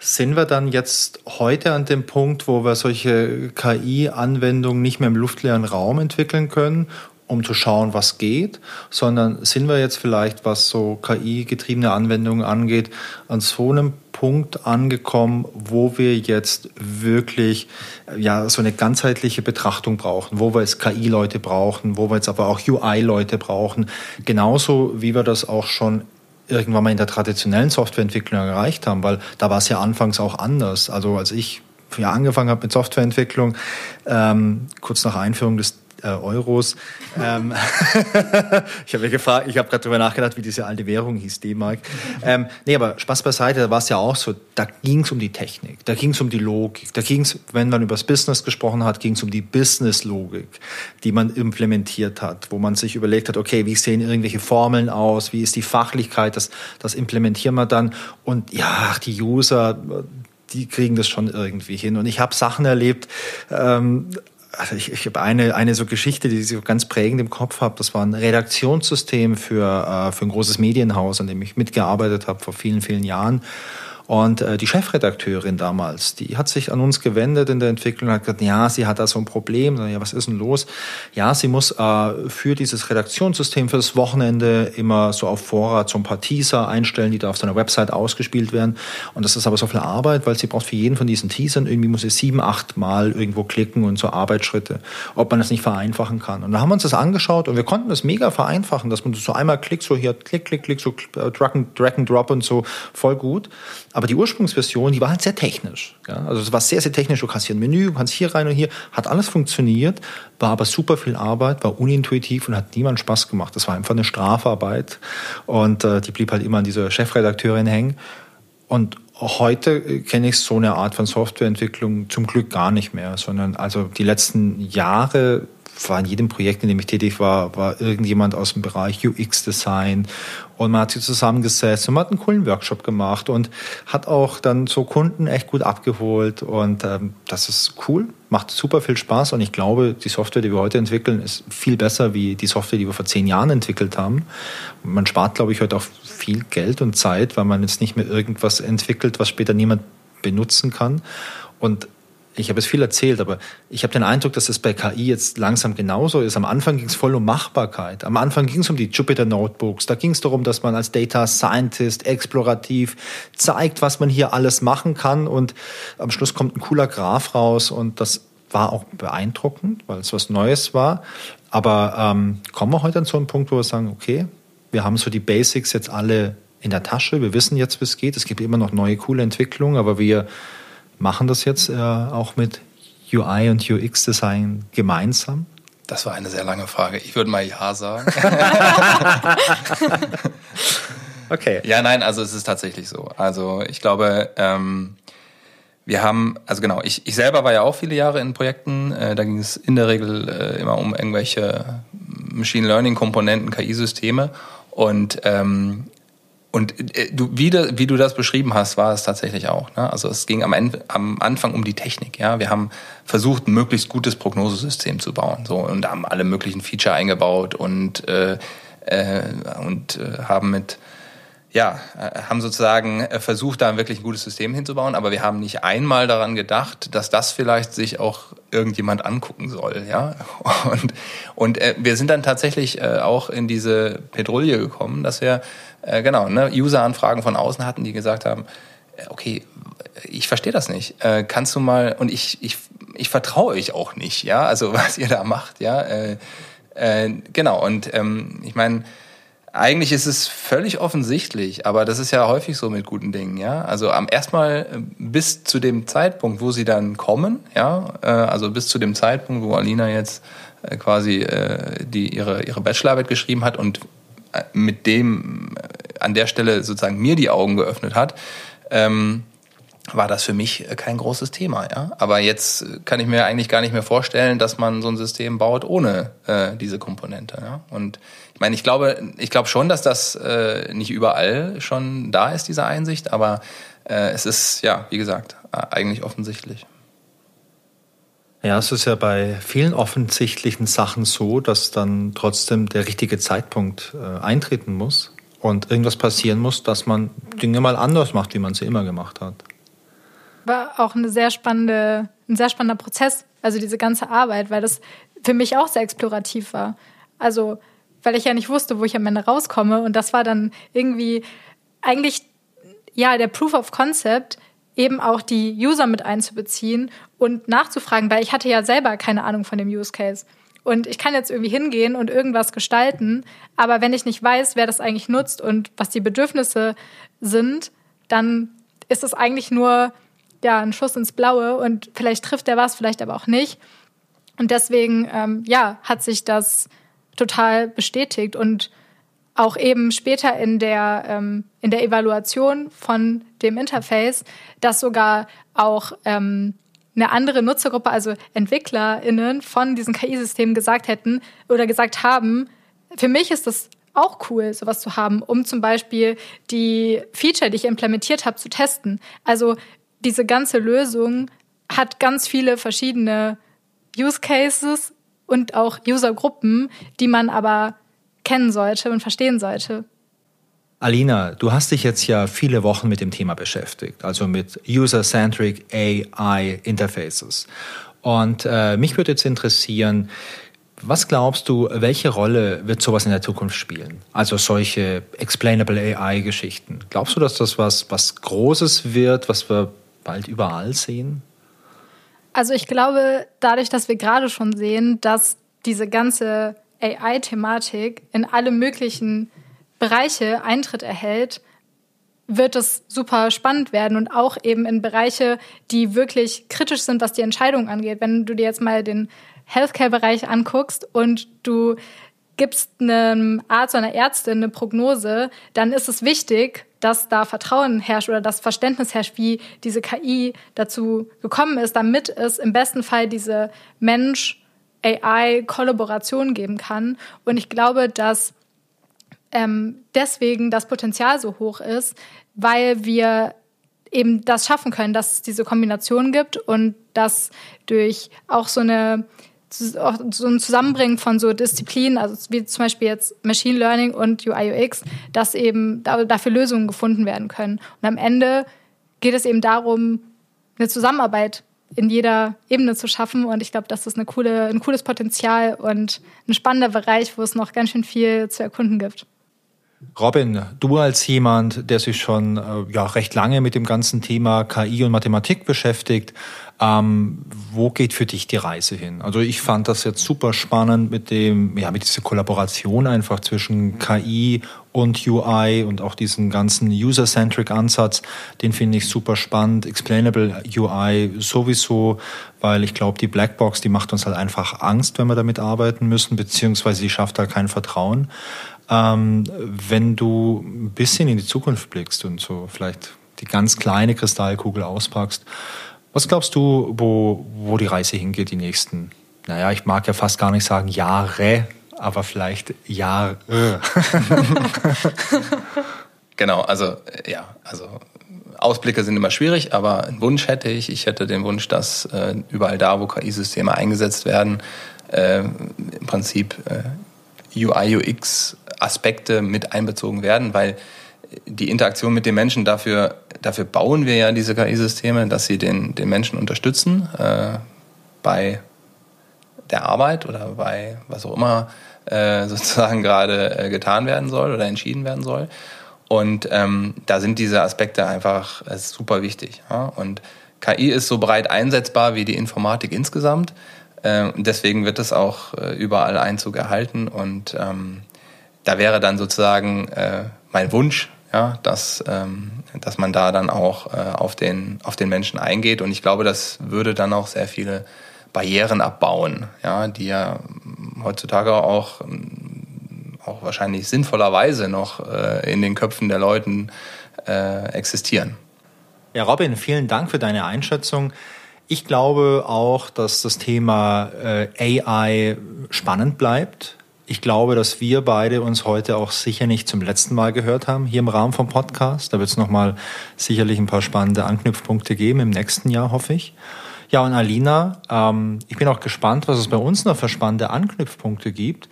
Sind wir dann jetzt heute an dem Punkt, wo wir solche KI-Anwendungen nicht mehr im luftleeren Raum entwickeln können um zu schauen, was geht, sondern sind wir jetzt vielleicht, was so KI-getriebene Anwendungen angeht, an so einem Punkt angekommen, wo wir jetzt wirklich ja so eine ganzheitliche Betrachtung brauchen, wo wir jetzt KI-Leute brauchen, wo wir jetzt aber auch UI-Leute brauchen, genauso wie wir das auch schon irgendwann mal in der traditionellen Softwareentwicklung erreicht haben, weil da war es ja anfangs auch anders. Also als ich ja, angefangen habe mit Softwareentwicklung, ähm, kurz nach Einführung des äh, Euros. Ähm, ich habe gefragt, ich habe gerade darüber nachgedacht, wie diese alte Währung hieß, D-Mark. Ähm, nee, aber Spaß beiseite, da war es ja auch so, da ging es um die Technik, da ging es um die Logik, da ging es, wenn man über das Business gesprochen hat, ging es um die Business-Logik, die man implementiert hat, wo man sich überlegt hat, okay, wie sehen irgendwelche Formeln aus, wie ist die Fachlichkeit, das, das implementieren wir dann und ja, die User, die kriegen das schon irgendwie hin. Und ich habe Sachen erlebt, ähm, also ich, ich habe eine, eine so Geschichte, die ich so ganz prägend im Kopf habe. Das war ein Redaktionssystem für, äh, für ein großes Medienhaus, an dem ich mitgearbeitet habe vor vielen, vielen Jahren. Und äh, die Chefredakteurin damals, die hat sich an uns gewendet in der Entwicklung und hat gesagt, ja, sie hat da so ein Problem. Ja, was ist denn los? Ja, sie muss äh, für dieses Redaktionssystem für das Wochenende immer so auf Vorrat so ein paar Teaser einstellen, die da auf seiner Website ausgespielt werden. Und das ist aber so viel Arbeit, weil sie braucht für jeden von diesen Teasern irgendwie muss sie sieben, acht Mal irgendwo klicken und so Arbeitsschritte, ob man das nicht vereinfachen kann. Und da haben wir uns das angeschaut und wir konnten das mega vereinfachen, dass man so einmal klickt, so hier klick, klick, klick, so äh, drag and, drag and drop und so voll gut. Aber die Ursprungsversion, die war halt sehr technisch. Ja? Also es war sehr, sehr technisch. Du kannst hier ein Menü, du kannst hier rein und hier. Hat alles funktioniert, war aber super viel Arbeit, war unintuitiv und hat niemand Spaß gemacht. Das war einfach eine Strafarbeit. Und äh, die blieb halt immer an dieser Chefredakteurin hängen. Und heute kenne ich so eine Art von Softwareentwicklung zum Glück gar nicht mehr, sondern also die letzten Jahre war in jedem Projekt, in dem ich tätig war, war irgendjemand aus dem Bereich UX-Design und man hat sich zusammengesetzt und man hat einen coolen Workshop gemacht und hat auch dann so Kunden echt gut abgeholt und ähm, das ist cool, macht super viel Spaß und ich glaube, die Software, die wir heute entwickeln, ist viel besser wie die Software, die wir vor zehn Jahren entwickelt haben. Man spart, glaube ich, heute auch viel Geld und Zeit, weil man jetzt nicht mehr irgendwas entwickelt, was später niemand benutzen kann und ich habe es viel erzählt, aber ich habe den Eindruck, dass es bei KI jetzt langsam genauso ist. Am Anfang ging es voll um Machbarkeit. Am Anfang ging es um die Jupyter Notebooks. Da ging es darum, dass man als Data Scientist explorativ zeigt, was man hier alles machen kann. Und am Schluss kommt ein cooler Graph raus. Und das war auch beeindruckend, weil es was Neues war. Aber ähm, kommen wir heute an so einen Punkt, wo wir sagen, okay, wir haben so die Basics jetzt alle in der Tasche. Wir wissen jetzt, wie es geht. Es gibt immer noch neue, coole Entwicklungen, aber wir machen das jetzt äh, auch mit UI und UX-Design gemeinsam? Das war eine sehr lange Frage. Ich würde mal Ja sagen. Okay. Ja, nein, also es ist tatsächlich so. Also ich glaube, ähm, wir haben, also genau, ich, ich selber war ja auch viele Jahre in Projekten. Äh, da ging es in der Regel äh, immer um irgendwelche Machine Learning Komponenten, KI-Systeme. Und ähm, und äh, du, wie, de, wie du das beschrieben hast, war es tatsächlich auch. Ne? Also es ging am, Ende, am Anfang um die Technik. Ja, wir haben versucht, ein möglichst gutes Prognosesystem zu bauen. So und haben alle möglichen Feature eingebaut und äh, äh, und äh, haben mit ja, äh, haben sozusagen äh, versucht, da wirklich ein gutes System hinzubauen, aber wir haben nicht einmal daran gedacht, dass das vielleicht sich auch irgendjemand angucken soll, ja. Und, und äh, wir sind dann tatsächlich auch in diese Petrouille gekommen, dass wir genau ne, User-Anfragen von außen hatten, die gesagt haben, okay, ich verstehe das nicht. Kannst du mal und ich ich ich vertraue euch auch nicht, ja, also was ihr da macht, ja. Genau und ähm, ich meine eigentlich ist es völlig offensichtlich, aber das ist ja häufig so mit guten Dingen, ja. Also am erstmal äh, bis zu dem Zeitpunkt, wo sie dann kommen, ja, äh, also bis zu dem Zeitpunkt, wo Alina jetzt äh, quasi die ihre ihre Bachelorarbeit geschrieben hat und mit dem an der Stelle sozusagen mir die Augen geöffnet hat, ähm, war das für mich kein großes Thema. Ja? Aber jetzt kann ich mir eigentlich gar nicht mehr vorstellen, dass man so ein System baut ohne äh, diese Komponente. Ja? Und ich meine, ich glaube, ich glaube schon, dass das äh, nicht überall schon da ist, diese Einsicht, aber äh, es ist, ja, wie gesagt, eigentlich offensichtlich. Ja, es ist ja bei vielen offensichtlichen Sachen so, dass dann trotzdem der richtige Zeitpunkt äh, eintreten muss und irgendwas passieren muss, dass man Dinge mal anders macht, wie man sie immer gemacht hat war auch eine sehr spannende, ein sehr spannender Prozess, also diese ganze Arbeit, weil das für mich auch sehr explorativ war. Also, weil ich ja nicht wusste, wo ich am Ende rauskomme. Und das war dann irgendwie eigentlich, ja, der Proof of Concept, eben auch die User mit einzubeziehen und nachzufragen, weil ich hatte ja selber keine Ahnung von dem Use Case. Und ich kann jetzt irgendwie hingehen und irgendwas gestalten, aber wenn ich nicht weiß, wer das eigentlich nutzt und was die Bedürfnisse sind, dann ist es eigentlich nur ja, ein Schuss ins Blaue und vielleicht trifft er was, vielleicht aber auch nicht. Und deswegen, ähm, ja, hat sich das total bestätigt und auch eben später in der, ähm, in der Evaluation von dem Interface, dass sogar auch ähm, eine andere Nutzergruppe, also EntwicklerInnen von diesen KI-Systemen gesagt hätten oder gesagt haben, für mich ist das auch cool, sowas zu haben, um zum Beispiel die Feature, die ich implementiert habe, zu testen. Also diese ganze Lösung hat ganz viele verschiedene Use Cases und auch Usergruppen, die man aber kennen sollte und verstehen sollte. Alina, du hast dich jetzt ja viele Wochen mit dem Thema beschäftigt, also mit User-Centric AI Interfaces. Und äh, mich würde jetzt interessieren, was glaubst du, welche Rolle wird sowas in der Zukunft spielen? Also solche explainable AI-Geschichten. Glaubst du, dass das was, was Großes wird, was wir bald überall sehen? Also ich glaube, dadurch, dass wir gerade schon sehen, dass diese ganze AI-Thematik in alle möglichen Bereiche Eintritt erhält, wird es super spannend werden und auch eben in Bereiche, die wirklich kritisch sind, was die Entscheidung angeht. Wenn du dir jetzt mal den Healthcare-Bereich anguckst und du gibst einem Arzt oder einer Ärztin eine Prognose, dann ist es wichtig, dass da Vertrauen herrscht oder das Verständnis herrscht, wie diese KI dazu gekommen ist, damit es im besten Fall diese Mensch-AI-Kollaboration geben kann. Und ich glaube, dass ähm, deswegen das Potenzial so hoch ist, weil wir eben das schaffen können, dass es diese Kombination gibt und dass durch auch so eine so ein Zusammenbringen von so Disziplinen, also wie zum Beispiel jetzt Machine Learning und UI UX, dass eben dafür Lösungen gefunden werden können. Und am Ende geht es eben darum, eine Zusammenarbeit in jeder Ebene zu schaffen. Und ich glaube, das ist eine coole, ein cooles Potenzial und ein spannender Bereich, wo es noch ganz schön viel zu erkunden gibt. Robin, du als jemand, der sich schon äh, ja, recht lange mit dem ganzen Thema KI und Mathematik beschäftigt, ähm, wo geht für dich die Reise hin? Also ich fand das jetzt super spannend mit dem, ja, mit dieser Kollaboration einfach zwischen KI und UI und auch diesen ganzen User-Centric Ansatz, den finde ich super spannend. Explainable UI sowieso, weil ich glaube, die Blackbox, die macht uns halt einfach Angst, wenn wir damit arbeiten müssen, beziehungsweise sie schafft halt kein Vertrauen. Ähm, wenn du ein bisschen in die Zukunft blickst und so vielleicht die ganz kleine Kristallkugel auspackst, was glaubst du, wo, wo die Reise hingeht die nächsten, naja, ich mag ja fast gar nicht sagen Jahre, aber vielleicht Jahre. genau, also ja, also Ausblicke sind immer schwierig, aber einen Wunsch hätte ich. Ich hätte den Wunsch, dass äh, überall da, wo KI-Systeme eingesetzt werden, äh, im Prinzip äh, UI, UX-Aspekte mit einbezogen werden, weil die Interaktion mit den Menschen, dafür, dafür bauen wir ja diese KI-Systeme, dass sie den, den Menschen unterstützen äh, bei der Arbeit oder bei was auch immer äh, sozusagen gerade äh, getan werden soll oder entschieden werden soll. Und ähm, da sind diese Aspekte einfach super wichtig. Ja? Und KI ist so breit einsetzbar wie die Informatik insgesamt. Äh, deswegen wird es auch äh, überall Einzug erhalten. Und ähm, da wäre dann sozusagen äh, mein Wunsch, ja, dass, ähm, dass man da dann auch äh, auf, den, auf den Menschen eingeht. Und ich glaube, das würde dann auch sehr viele Barrieren abbauen, ja, die ja heutzutage auch auch wahrscheinlich sinnvollerweise noch äh, in den Köpfen der Leuten äh, existieren. Ja, Robin, vielen Dank für deine Einschätzung. Ich glaube auch, dass das Thema äh, AI spannend bleibt. Ich glaube, dass wir beide uns heute auch sicher nicht zum letzten Mal gehört haben, hier im Rahmen vom Podcast. Da wird es nochmal sicherlich ein paar spannende Anknüpfpunkte geben im nächsten Jahr, hoffe ich. Ja, und Alina, ähm, ich bin auch gespannt, was es bei uns noch für spannende Anknüpfpunkte gibt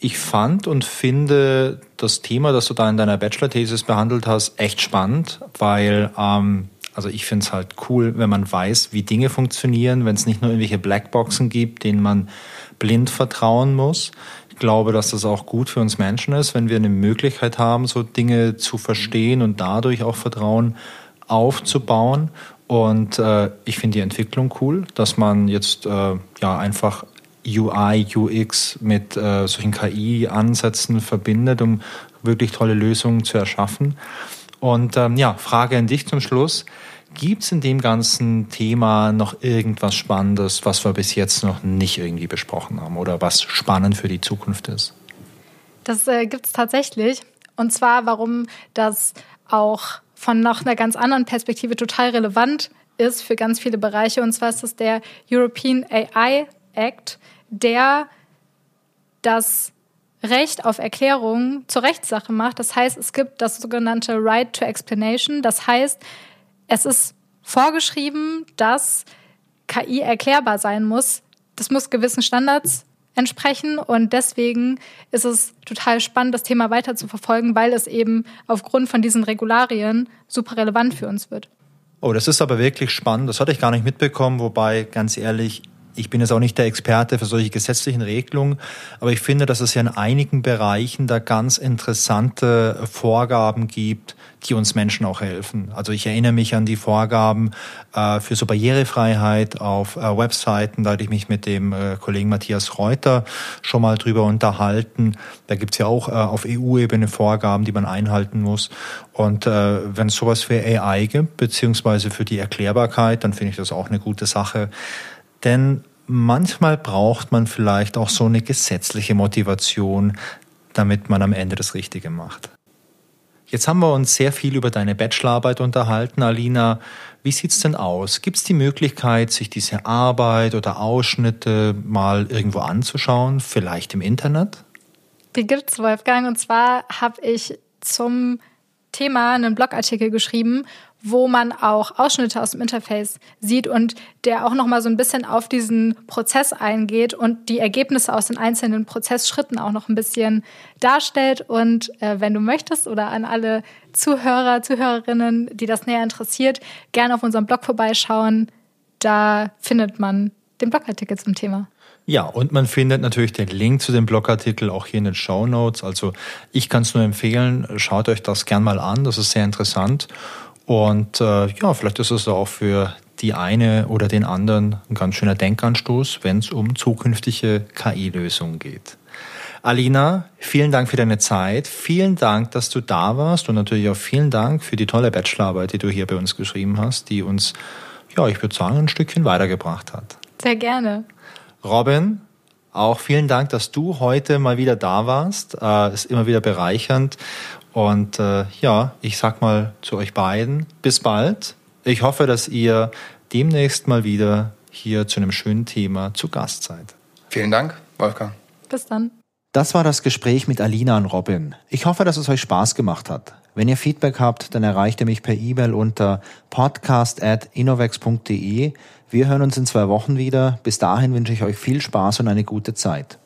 ich fand und finde das Thema, das du da in deiner Bachelor-Thesis behandelt hast, echt spannend, weil ähm, also ich finde es halt cool, wenn man weiß, wie Dinge funktionieren, wenn es nicht nur irgendwelche Blackboxen gibt, denen man blind vertrauen muss. Ich glaube, dass das auch gut für uns Menschen ist, wenn wir eine Möglichkeit haben, so Dinge zu verstehen und dadurch auch Vertrauen aufzubauen. Und äh, ich finde die Entwicklung cool, dass man jetzt äh, ja einfach UI, UX mit äh, solchen KI-Ansätzen verbindet, um wirklich tolle Lösungen zu erschaffen. Und ähm, ja, Frage an dich zum Schluss. Gibt es in dem ganzen Thema noch irgendwas Spannendes, was wir bis jetzt noch nicht irgendwie besprochen haben oder was spannend für die Zukunft ist? Das äh, gibt es tatsächlich. Und zwar, warum das auch von noch einer ganz anderen Perspektive total relevant ist für ganz viele Bereiche. Und zwar ist das der European AI Act, der das Recht auf Erklärung zur Rechtssache macht. Das heißt, es gibt das sogenannte Right to Explanation. Das heißt, es ist vorgeschrieben, dass KI erklärbar sein muss. Das muss gewissen Standards entsprechen und deswegen ist es total spannend, das Thema weiter zu verfolgen, weil es eben aufgrund von diesen Regularien super relevant für uns wird. Oh, das ist aber wirklich spannend. Das hatte ich gar nicht mitbekommen, wobei ganz ehrlich, ich bin jetzt auch nicht der Experte für solche gesetzlichen Regelungen, aber ich finde, dass es ja in einigen Bereichen da ganz interessante Vorgaben gibt, die uns Menschen auch helfen. Also ich erinnere mich an die Vorgaben äh, für so Barrierefreiheit auf äh, Webseiten. Da hatte ich mich mit dem äh, Kollegen Matthias Reuter schon mal drüber unterhalten. Da gibt's ja auch äh, auf EU-Ebene Vorgaben, die man einhalten muss. Und äh, wenn es sowas für AI gibt, beziehungsweise für die Erklärbarkeit, dann finde ich das auch eine gute Sache. Denn manchmal braucht man vielleicht auch so eine gesetzliche Motivation, damit man am Ende das Richtige macht. Jetzt haben wir uns sehr viel über deine Bachelorarbeit unterhalten, Alina. Wie sieht's denn aus? Gibt es die Möglichkeit, sich diese Arbeit oder Ausschnitte mal irgendwo anzuschauen, vielleicht im Internet? Die gibt's, Wolfgang. Und zwar habe ich zum Thema einen Blogartikel geschrieben, wo man auch Ausschnitte aus dem Interface sieht und der auch noch mal so ein bisschen auf diesen Prozess eingeht und die Ergebnisse aus den einzelnen Prozessschritten auch noch ein bisschen darstellt. Und äh, wenn du möchtest oder an alle Zuhörer, Zuhörerinnen, die das näher interessiert, gerne auf unserem Blog vorbeischauen. Da findet man den Blogartikel zum Thema. Ja, und man findet natürlich den Link zu dem Blogartikel auch hier in den Show Notes. Also ich kann es nur empfehlen, schaut euch das gern mal an, das ist sehr interessant. Und äh, ja, vielleicht ist es auch für die eine oder den anderen ein ganz schöner Denkanstoß, wenn es um zukünftige KI-Lösungen geht. Alina, vielen Dank für deine Zeit. Vielen Dank, dass du da warst und natürlich auch vielen Dank für die tolle Bachelorarbeit, die du hier bei uns geschrieben hast, die uns, ja, ich würde sagen, ein Stückchen weitergebracht hat. Sehr gerne. Robin, Auch vielen Dank, dass du heute mal wieder da warst. Äh, ist immer wieder bereichernd. Und äh, ja, ich sag mal zu euch beiden, bis bald. Ich hoffe, dass ihr demnächst mal wieder hier zu einem schönen Thema zu Gast seid. Vielen Dank, Wolfgang. Bis dann. Das war das Gespräch mit Alina und Robin. Ich hoffe, dass es euch Spaß gemacht hat. Wenn ihr Feedback habt, dann erreicht ihr mich per E-Mail unter podcast.innovex.de. Wir hören uns in zwei Wochen wieder. Bis dahin wünsche ich euch viel Spaß und eine gute Zeit.